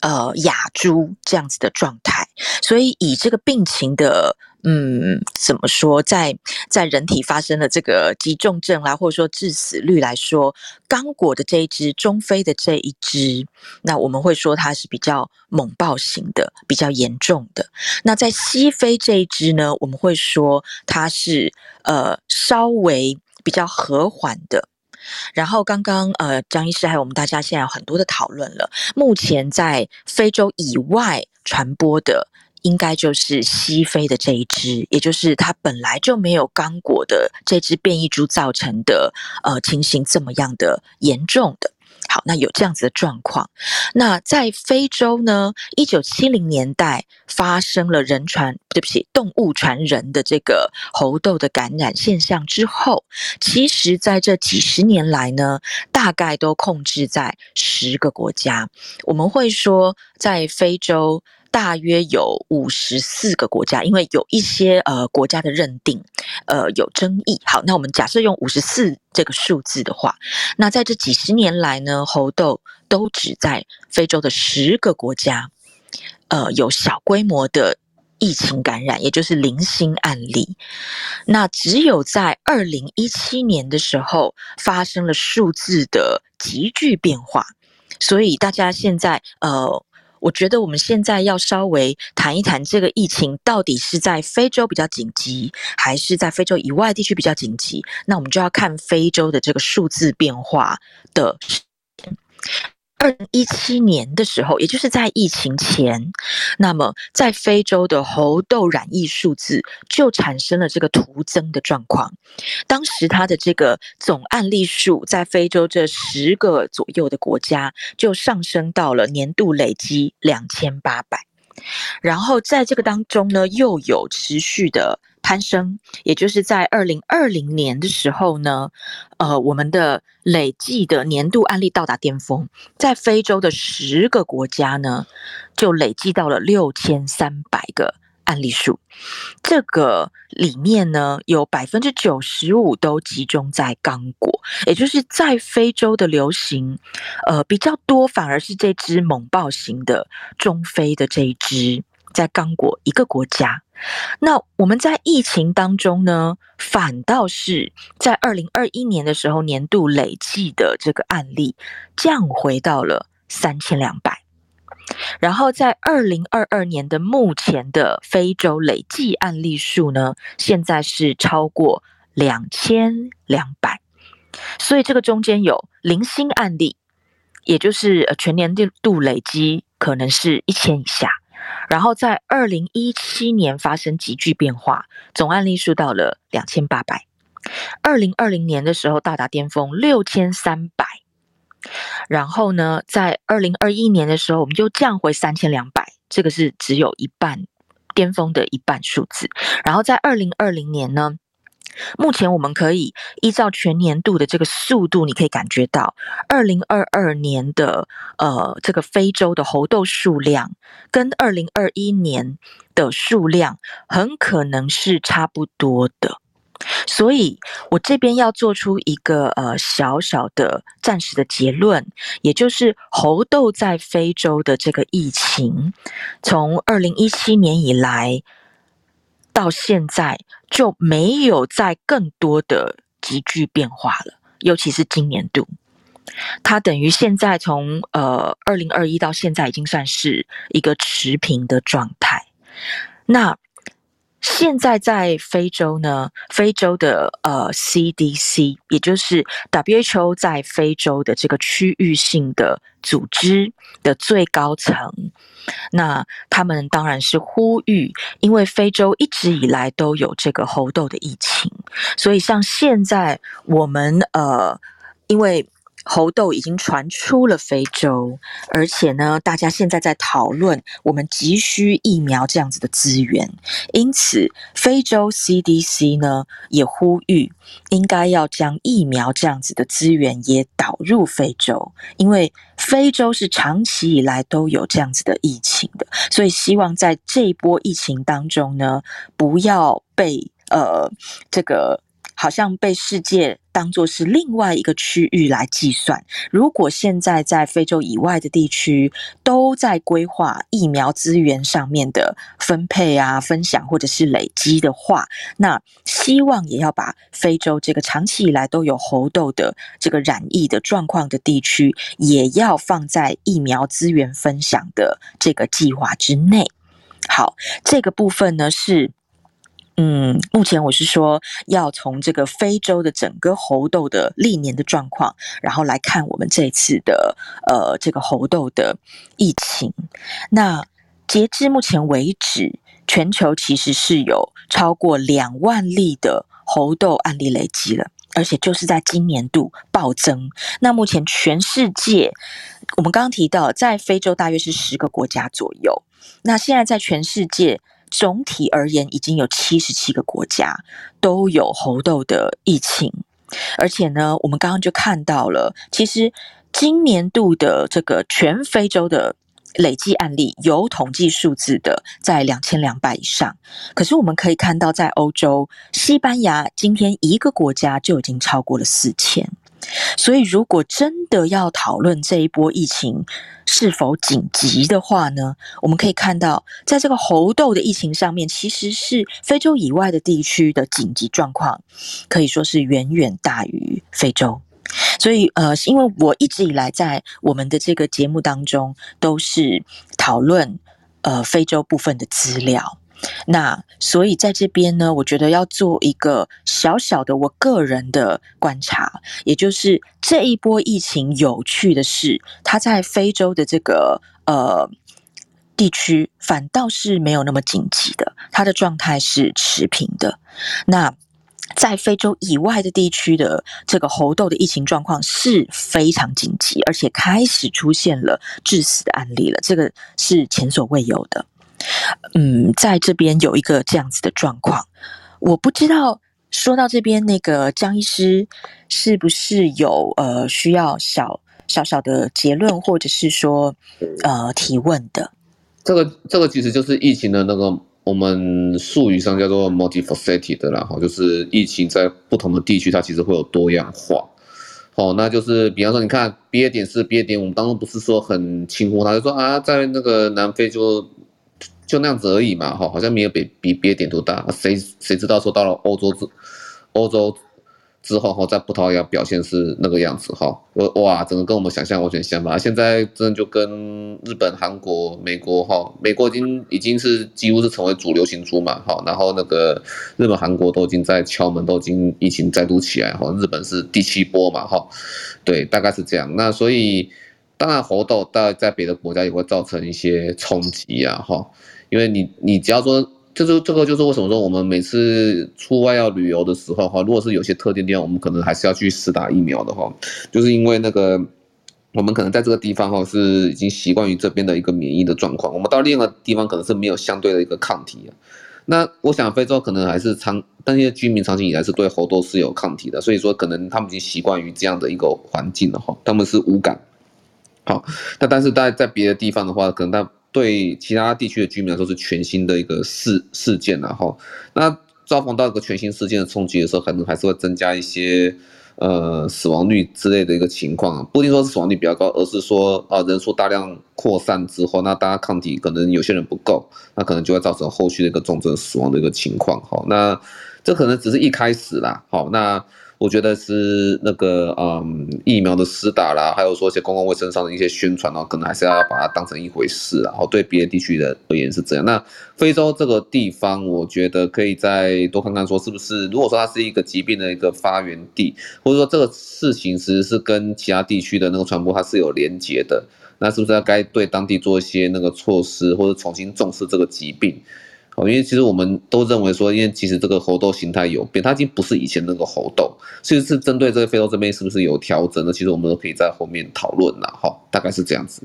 呃，亚猪这样子的状态，所以以这个病情的，嗯，怎么说，在在人体发生的这个急重症啦，或者说致死率来说，刚果的这一只，中非的这一只，那我们会说它是比较猛暴型的，比较严重的。那在西非这一只呢，我们会说它是呃稍微比较和缓的。然后刚刚呃，张医师还有我们大家现在有很多的讨论了。目前在非洲以外传播的，应该就是西非的这一只，也就是它本来就没有刚果的这只变异株造成的呃情形这么样的严重的。好，那有这样子的状况。那在非洲呢，一九七零年代发生了人传，对不起，动物传人的这个猴痘的感染现象之后，其实在这几十年来呢，大概都控制在十个国家。我们会说，在非洲。大约有五十四个国家，因为有一些呃国家的认定呃有争议。好，那我们假设用五十四这个数字的话，那在这几十年来呢，猴痘都只在非洲的十个国家，呃有小规模的疫情感染，也就是零星案例。那只有在二零一七年的时候发生了数字的急剧变化，所以大家现在呃。我觉得我们现在要稍微谈一谈这个疫情到底是在非洲比较紧急，还是在非洲以外地区比较紧急？那我们就要看非洲的这个数字变化的。二零一七年的时候，也就是在疫情前，那么在非洲的猴痘染疫数字就产生了这个突增的状况。当时它的这个总案例数在非洲这十个左右的国家就上升到了年度累积两千八百，然后在这个当中呢，又有持续的。攀升，也就是在二零二零年的时候呢，呃，我们的累计的年度案例到达巅峰，在非洲的十个国家呢，就累计到了六千三百个案例数。这个里面呢，有百分之九十五都集中在刚果，也就是在非洲的流行，呃，比较多，反而是这只猛暴型的中非的这一只，在刚果一个国家。那我们在疫情当中呢，反倒是在二零二一年的时候，年度累计的这个案例降回到了三千两百，然后在二零二二年的目前的非洲累计案例数呢，现在是超过两千两百，所以这个中间有零星案例，也就是全年度累积可能是一千以下。然后在二零一七年发生急剧变化，总案例数到了两千八百。二零二零年的时候到达巅峰六千三百，然后呢，在二零二一年的时候我们就降回三千两百，这个是只有一半，巅峰的一半数字。然后在二零二零年呢。目前我们可以依照全年度的这个速度，你可以感觉到，二零二二年的呃这个非洲的猴痘数量跟二零二一年的数量很可能是差不多的，所以我这边要做出一个呃小小的暂时的结论，也就是猴痘在非洲的这个疫情，从二零一七年以来。到现在就没有再更多的急剧变化了，尤其是今年度，它等于现在从呃二零二一到现在已经算是一个持平的状态。那现在在非洲呢，非洲的呃 CDC，也就是 WHO 在非洲的这个区域性的组织的最高层。那他们当然是呼吁，因为非洲一直以来都有这个猴痘的疫情，所以像现在我们呃，因为。猴痘已经传出了非洲，而且呢，大家现在在讨论我们急需疫苗这样子的资源，因此非洲 CDC 呢也呼吁应该要将疫苗这样子的资源也导入非洲，因为非洲是长期以来都有这样子的疫情的，所以希望在这一波疫情当中呢，不要被呃这个。好像被世界当作是另外一个区域来计算。如果现在在非洲以外的地区都在规划疫苗资源上面的分配啊、分享或者是累积的话，那希望也要把非洲这个长期以来都有猴痘的这个染疫的状况的地区，也要放在疫苗资源分享的这个计划之内。好，这个部分呢是。嗯，目前我是说要从这个非洲的整个猴痘的历年的状况，然后来看我们这次的呃这个猴痘的疫情。那截至目前为止，全球其实是有超过两万例的猴痘案例累积了，而且就是在今年度暴增。那目前全世界，我们刚刚提到，在非洲大约是十个国家左右。那现在在全世界。总体而言，已经有七十七个国家都有猴痘的疫情，而且呢，我们刚刚就看到了，其实今年度的这个全非洲的累计案例有统计数字的，在两千两百以上。可是我们可以看到，在欧洲，西班牙今天一个国家就已经超过了四千。所以，如果真的要讨论这一波疫情是否紧急的话呢，我们可以看到，在这个猴痘的疫情上面，其实是非洲以外的地区的紧急状况，可以说是远远大于非洲。所以，呃，因为我一直以来在我们的这个节目当中都是讨论呃非洲部分的资料。那所以在这边呢，我觉得要做一个小小的我个人的观察，也就是这一波疫情有趣的是，它在非洲的这个呃地区反倒是没有那么紧急的，它的状态是持平的。那在非洲以外的地区的这个猴痘的疫情状况是非常紧急，而且开始出现了致死的案例了，这个是前所未有的。嗯，在这边有一个这样子的状况，我不知道说到这边，那个江医师是不是有呃需要小小小的结论，或者是说呃提问的？这个这个其实就是疫情的那个我们术语上叫做 multifaceted 的，然后就是疫情在不同的地区它其实会有多样化。哦，那就是比方说，你看 BA 点四、BA 点五，我们当中不是说很轻忽，他就说啊，在那个南非就。就那样子而已嘛，哈，好像没有比比别的点都大，谁谁知道说到了欧洲之欧洲之后哈，在葡萄牙表现是那个样子哈，我哇，整个跟我们想象完全相反。现在真的就跟日本、韩国、美国哈，美国已经已经是几乎是成为主流行株嘛，哈，然后那个日本、韩国都已经在敲门，都已经疫情再度起来哈，日本是第七波嘛，哈，对，大概是这样。那所以当然猴痘，大概在别的国家也会造成一些冲击呀，哈。因为你，你只要说，就是这个，就是为什么说我们每次出外要旅游的时候，哈，如果是有些特定地方，我们可能还是要去施打疫苗的哈，就是因为那个，我们可能在这个地方哈是已经习惯于这边的一个免疫的状况，我们到另一个地方可能是没有相对的一个抗体啊。那我想非洲可能还是长，但那些居民长期以来是对猴痘是有抗体的，所以说可能他们已经习惯于这样的一个环境了哈，他们是无感。好，那但是在在别的地方的话，可能他。对其他地区的居民来说是全新的一个事事件，然后那遭逢到一个全新事件的冲击的时候，可能还是会增加一些呃死亡率之类的一个情况，不一定说是死亡率比较高，而是说啊人数大量扩散之后，那大家抗体可能有些人不够，那可能就会造成后续的一个重症死亡的一个情况，好，那这可能只是一开始啦，好，那。我觉得是那个嗯疫苗的施打啦，还有说一些公共卫生上的一些宣传哦，可能还是要把它当成一回事。然后对别的地区的而言是这样。那非洲这个地方，我觉得可以再多看看，说是不是如果说它是一个疾病的一个发源地，或者说这个事情其实是跟其他地区的那个传播它是有连结的，那是不是要该对当地做一些那个措施，或者重新重视这个疾病？哦，因为其实我们都认为说，因为其实这个猴痘形态有变，它已经不是以前那个猴痘，其实是针对这个非洲这边是不是有调整的，其实我们都可以在后面讨论了，哈，大概是这样子。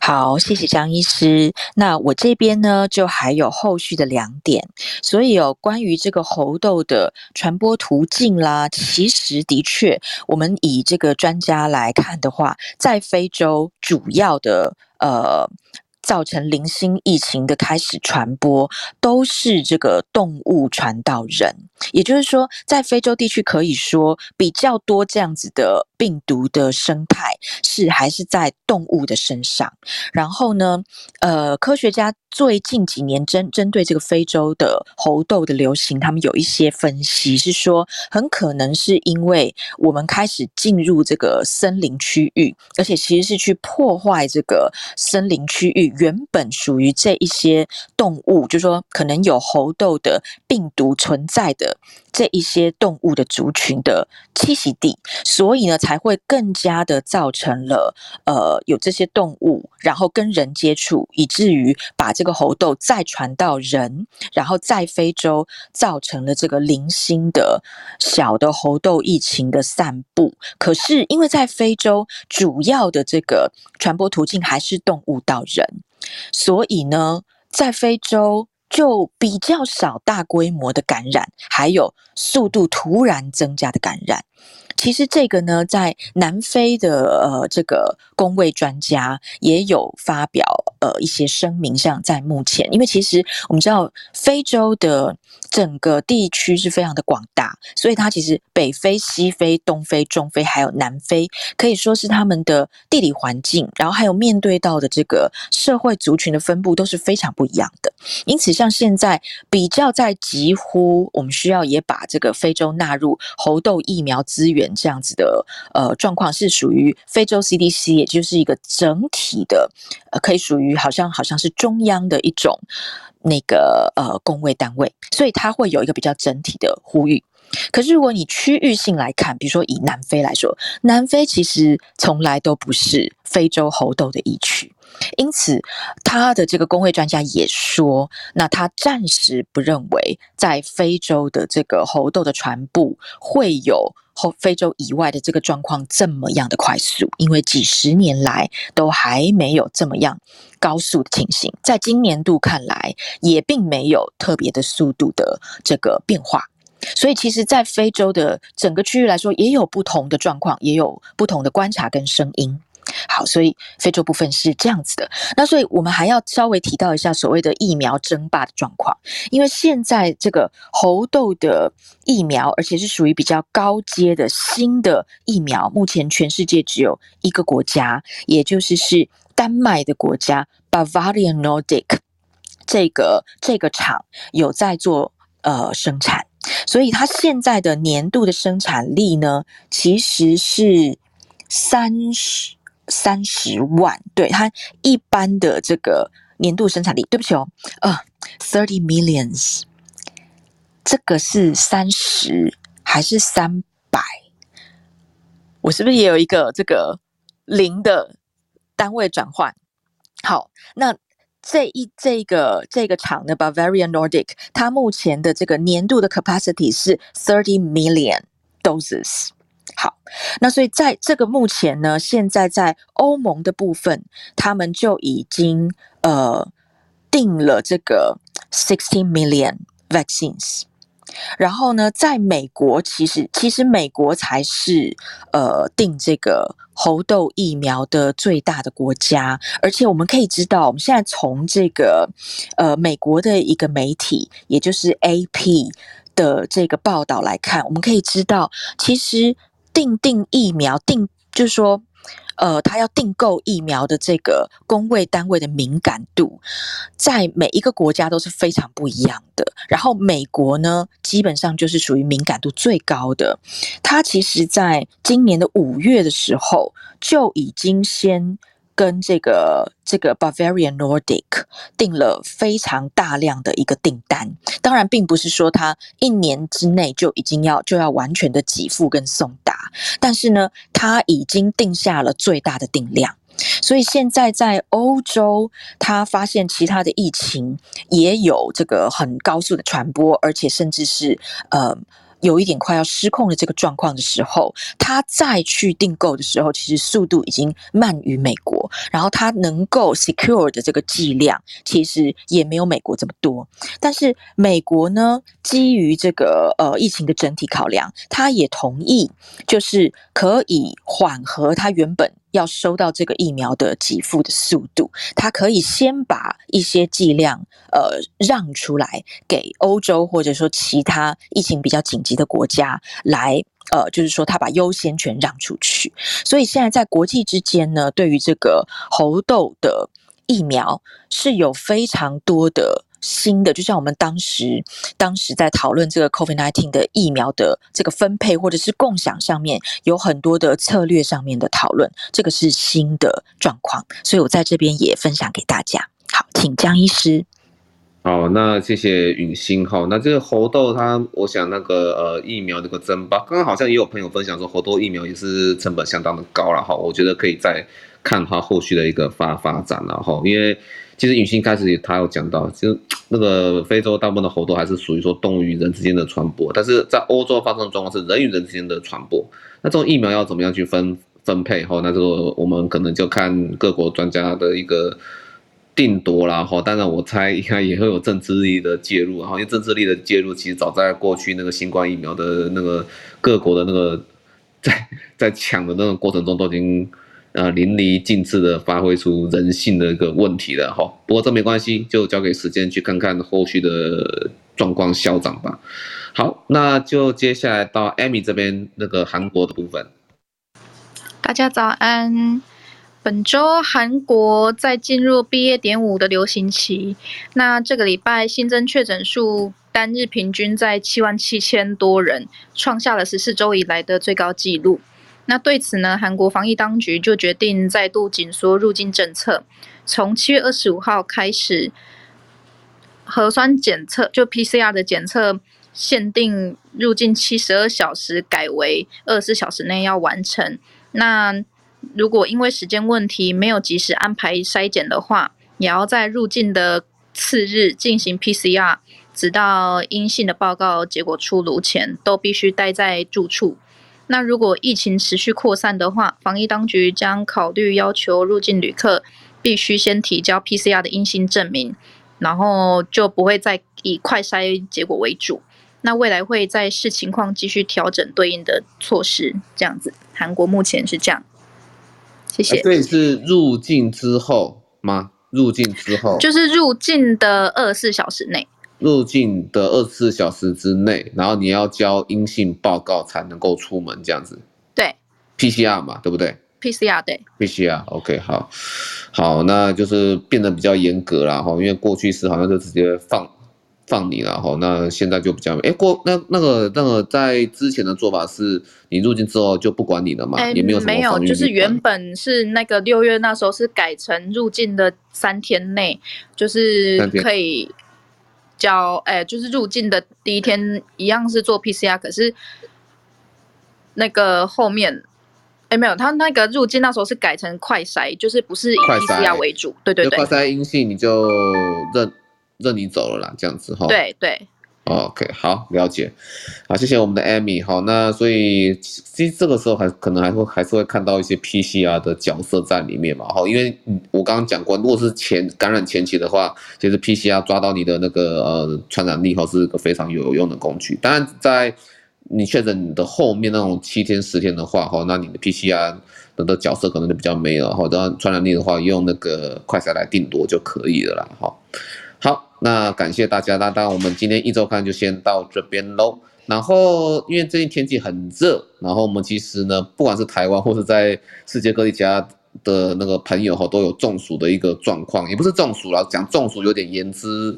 好，谢谢张医师。那我这边呢，就还有后续的两点，所以有关于这个猴痘的传播途径啦，其实的确，我们以这个专家来看的话，在非洲主要的呃。造成零星疫情的开始传播，都是这个动物传到人，也就是说，在非洲地区可以说比较多这样子的病毒的生态是还是在动物的身上。然后呢，呃，科学家最近几年针针对这个非洲的猴痘的流行，他们有一些分析是说，很可能是因为我们开始进入这个森林区域，而且其实是去破坏这个森林区域。原本属于这一些动物，就说可能有猴痘的病毒存在的这一些动物的族群的栖息地，所以呢才会更加的造成了呃有这些动物，然后跟人接触，以至于把这个猴痘再传到人，然后在非洲造成了这个零星的小的猴痘疫情的散布。可是因为在非洲主要的这个传播途径还是动物到人，所以呢，在非洲就比较少大规模的感染，还有速度突然增加的感染。其实这个呢，在南非的呃这个公卫专家也有发表呃一些声明，像在目前，因为其实我们知道非洲的整个地区是非常的广大，所以它其实北非、西非、东非、中非还有南非，可以说是他们的地理环境，然后还有面对到的这个社会族群的分布都是非常不一样的。因此，像现在比较在急呼，我们需要也把这个非洲纳入猴痘疫苗资源。这样子的呃状况是属于非洲 CDC，也就是一个整体的，呃，可以属于好像好像是中央的一种那个呃工位单位，所以它会有一个比较整体的呼吁。可是如果你区域性来看，比如说以南非来说，南非其实从来都不是非洲猴痘的疫区。因此，他的这个工会专家也说，那他暂时不认为在非洲的这个猴痘的传播会有后非洲以外的这个状况这么样的快速，因为几十年来都还没有这么样高速的情形，在今年度看来也并没有特别的速度的这个变化，所以其实，在非洲的整个区域来说，也有不同的状况，也有不同的观察跟声音。好，所以非洲部分是这样子的。那所以我们还要稍微提到一下所谓的疫苗争霸的状况，因为现在这个猴痘的疫苗，而且是属于比较高阶的新的疫苗，目前全世界只有一个国家，也就是是丹麦的国家 Bavarian Nordic 这个这个厂有在做呃生产，所以它现在的年度的生产力呢，其实是三十。三十万，对，它一般的这个年度生产力，对不起哦，呃，thirty millions，这个是三十还是三百？我是不是也有一个这个零的单位转换？好，那这一这个这个厂的 Bavarian Nordic，它目前的这个年度的 capacity 是 thirty million doses。好，那所以在这个目前呢，现在在欧盟的部分，他们就已经呃定了这个 sixteen million vaccines，然后呢，在美国其实其实美国才是呃定这个猴痘疫苗的最大的国家，而且我们可以知道，我们现在从这个呃美国的一个媒体，也就是 AP 的这个报道来看，我们可以知道其实。定定疫苗，定就是说，呃，他要订购疫苗的这个工位单位的敏感度，在每一个国家都是非常不一样的。然后美国呢，基本上就是属于敏感度最高的。他其实在今年的五月的时候就已经先。跟这个这个 Bavarian Nordic 订了非常大量的一个订单，当然并不是说他一年之内就已经要就要完全的给付跟送达，但是呢，他已经定下了最大的定量，所以现在在欧洲，他发现其他的疫情也有这个很高速的传播，而且甚至是呃。有一点快要失控的这个状况的时候，他再去订购的时候，其实速度已经慢于美国。然后他能够 secure 的这个剂量，其实也没有美国这么多。但是美国呢，基于这个呃疫情的整体考量，他也同意，就是可以缓和他原本。要收到这个疫苗的给付的速度，他可以先把一些剂量呃让出来给欧洲或者说其他疫情比较紧急的国家来呃，就是说他把优先权让出去。所以现在在国际之间呢，对于这个猴痘的疫苗是有非常多的新的，就像我们当时当时在讨论这个 COVID-19 的疫苗的这个分配或者是共享上面，有很多的策略上面的讨论，这个是新的状况，所以我在这边也分享给大家。好，请江医师。好，那谢谢允欣哈。那这个猴痘它，我想那个呃疫苗这个针吧，刚刚好像也有朋友分享说猴痘疫苗也是成本相当的高了哈。我觉得可以再看它后续的一个发发展了哈。因为其实允欣开始他有讲到，其实 那个非洲大部分的猴痘还是属于说动物与人之间的传播，但是在欧洲发生的状况是人与人之间的传播。那这种疫苗要怎么样去分分配哈？那这个我们可能就看各国专家的一个。定夺啦哈，当然我猜应该也会有政治力的介入，然后因为政治力的介入，其实早在过去那个新冠疫苗的那个各国的那个在在抢的那个过程中，都已经呃淋漓尽致的发挥出人性的一个问题了哈。不过这没关系，就交给时间去看看后续的状况消长吧。好，那就接下来到 Amy 这边那个韩国的部分。大家早安。本周韩国在进入毕业典礼的流行期，那这个礼拜新增确诊数单日平均在七万七千多人，创下了十四周以来的最高纪录。那对此呢，韩国防疫当局就决定再度紧缩入境政策，从七月二十五号开始，核酸检测就 PCR 的检测限定入境七十二小时，改为二十四小时内要完成。那如果因为时间问题没有及时安排筛检的话，也要在入境的次日进行 PCR，直到阴性的报告结果出炉前，都必须待在住处。那如果疫情持续扩散的话，防疫当局将考虑要求入境旅客必须先提交 PCR 的阴性证明，然后就不会再以快筛结果为主。那未来会再视情况继续调整对应的措施，这样子。韩国目前是这样。谢谢。这里是入境之后吗？入境之后就是入境的二十四小时内。入境的二十四小时之内，然后你要交阴性报告才能够出门，这样子。对。PCR 嘛，对不对？PCR 对。PCR，OK，好，好，那就是变得比较严格了哈，因为过去是好像就直接放。放你了哈，那现在就比较哎过那那个那个在之前的做法是，你入境之后就不管你了嘛，欸、也没有什么。没有，就是原本是那个六月那时候是改成入境的三天内，就是可以交哎、欸，就是入境的第一天一样是做 PCR，可是那个后面哎、欸、没有，他那个入境那时候是改成快筛，就是不是以 PCR 为主，对对对，快筛阴性你就认。认你走了啦，这样子哈。对对。OK，好，了解。好，谢谢我们的 Amy。好，那所以其实这个时候还可能还会还是会看到一些 PCR 的角色在里面嘛。哈，因为我刚刚讲过，如果是前感染前期的话，其实 PCR 抓到你的那个呃传染力哈，是一个非常有用的工具。当然，在你确诊的后面那种七天十天的话哈，那你的 PCR 的的角色可能就比较没有。哈，当然传染力的话，用那个快筛来定夺就可以了啦。哈。好，那感谢大家。那当然，我们今天一周刊就先到这边喽。然后，因为最近天气很热，然后我们其实呢，不管是台湾或是在世界各地家的那个朋友哈，都有中暑的一个状况。也不是中暑了，讲中暑有点言之，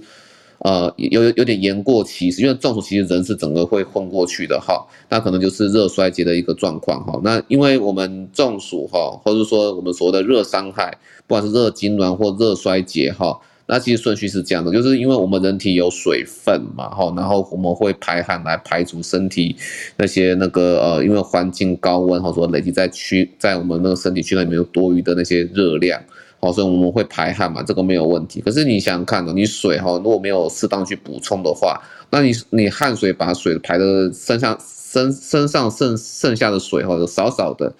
呃，有有有点言过其实。因为中暑其实人是整个会昏过去的哈，那可能就是热衰竭的一个状况哈。那因为我们中暑哈，或者说我们所谓的热伤害，不管是热痉挛或热衰竭哈。那其实顺序是这样的，就是因为我们人体有水分嘛，哈，然后我们会排汗来排除身体那些那个呃，因为环境高温，或者说累积在躯在我们那个身体躯干里面有多余的那些热量，好，所以我们会排汗嘛，这个没有问题。可是你想想看，你水哈，如果没有适当去补充的话，那你你汗水把水排的身上身身上剩剩下的水哈，就少少的。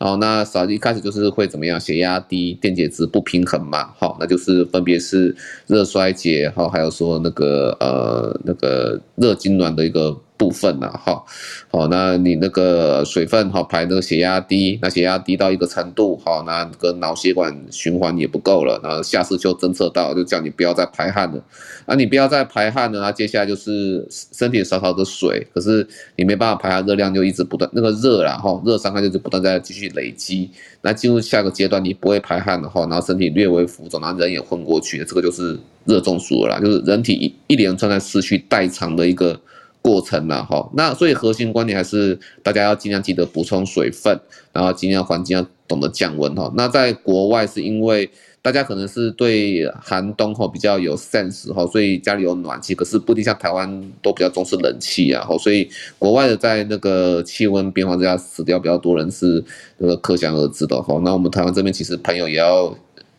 哦，那少一开始就是会怎么样？血压低，电解质不平衡嘛。好，那就是分别是热衰竭，好，还有说那个呃那个热痉挛的一个部分了哈。好，那你那个水分哈排那个血压低，那血压低到一个程度，好，那个脑血管循环也不够了，然后下次就侦测到就叫你不要再排汗了。那你不要再排汗了，那接下来就是身体少少的水，可是你没办法排汗，热量就一直不断那个热啦哈，热伤害就是不断在继续累积。那进入下个阶段，你不会排汗的话，然后身体略微浮肿，然后人也昏过去，这个就是热中暑了啦，就是人体一一连串在失去代偿的一个过程了哈。那所以核心观点还是大家要尽量记得补充水分，然后尽量环境要懂得降温哈。那在国外是因为。大家可能是对寒冬吼比较有 sense 吼，所以家里有暖气，可是不一定像台湾都比较重视冷气啊吼，所以国外的在那个气温变化之下死掉比较多人是那个可想而知的哈。那我们台湾这边其实朋友也要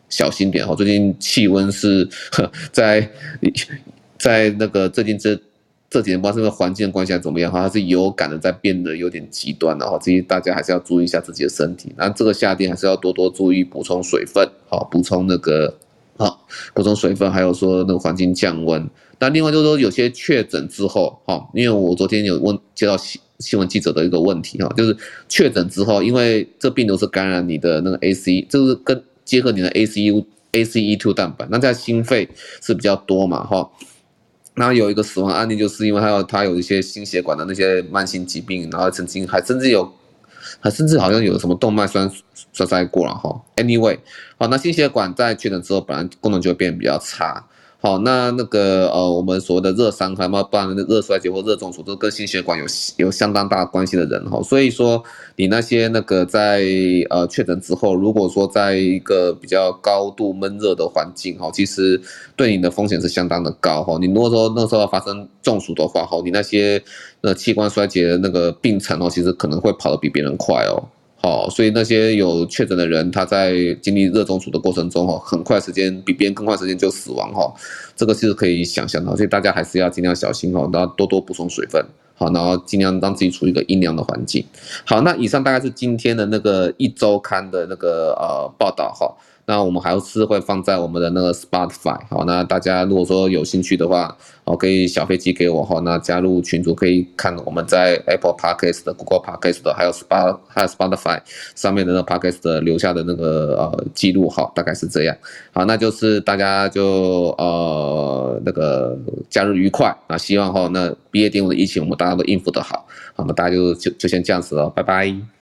小心点吼，最近气温是在 在那个最近这。这几年不知道是因为环境的关系还是怎么样哈，它是有感的在变得有点极端了哈，这些大家还是要注意一下自己的身体。那这个夏天还是要多多注意补充水分，好补充那个好补充水分，还有说那个环境降温。那另外就是说有些确诊之后哈，因为我昨天有问接到新新闻记者的一个问题哈，就是确诊之后，因为这病毒是感染你的那个 ACE，就是跟结合你的 ACU ACE2 蛋白，那在心肺是比较多嘛哈。然后有一个死亡案例，就是因为他有他有一些心血管的那些慢性疾病，然后曾经还甚至有，还甚至好像有什么动脉栓栓塞过了哈。Anyway，好，那心血管在确诊之后，本来功能就会变比较差。好，那那个呃，我们所谓的热伤害嘛，不然热衰竭或热中暑，都跟心血管有有相当大关系的人哈。所以说，你那些那个在呃确诊之后，如果说在一个比较高度闷热的环境哈，其实对你的风险是相当的高哈。你如果说那时候发生中暑的话哈，你那些呃器官衰竭的那个病程哦，其实可能会跑得比别人快哦。好，所以那些有确诊的人，他在经历热中暑的过程中，哈，很快时间比别人更快时间就死亡，哈，这个是可以想象的，所以大家还是要尽量小心，哈，然后多多补充水分，好，然后尽量让自己处于一个阴凉的环境。好，那以上大概是今天的那个一周刊的那个呃报道，哈。那我们还是会放在我们的那个 Spotify，好，那大家如果说有兴趣的话，哦，可以小飞机给我哈，那加入群组可以看我们在 Apple Podcast 的、Google Podcast 的，还有 Spot 还有 Spotify 上面的那个 Podcast 的留下的那个呃记录哈，大概是这样。好，那就是大家就呃那个假日愉快啊，希望哈那毕业典礼的疫情我们大家都应付得好，好，那大家就就就先这样子了，拜拜。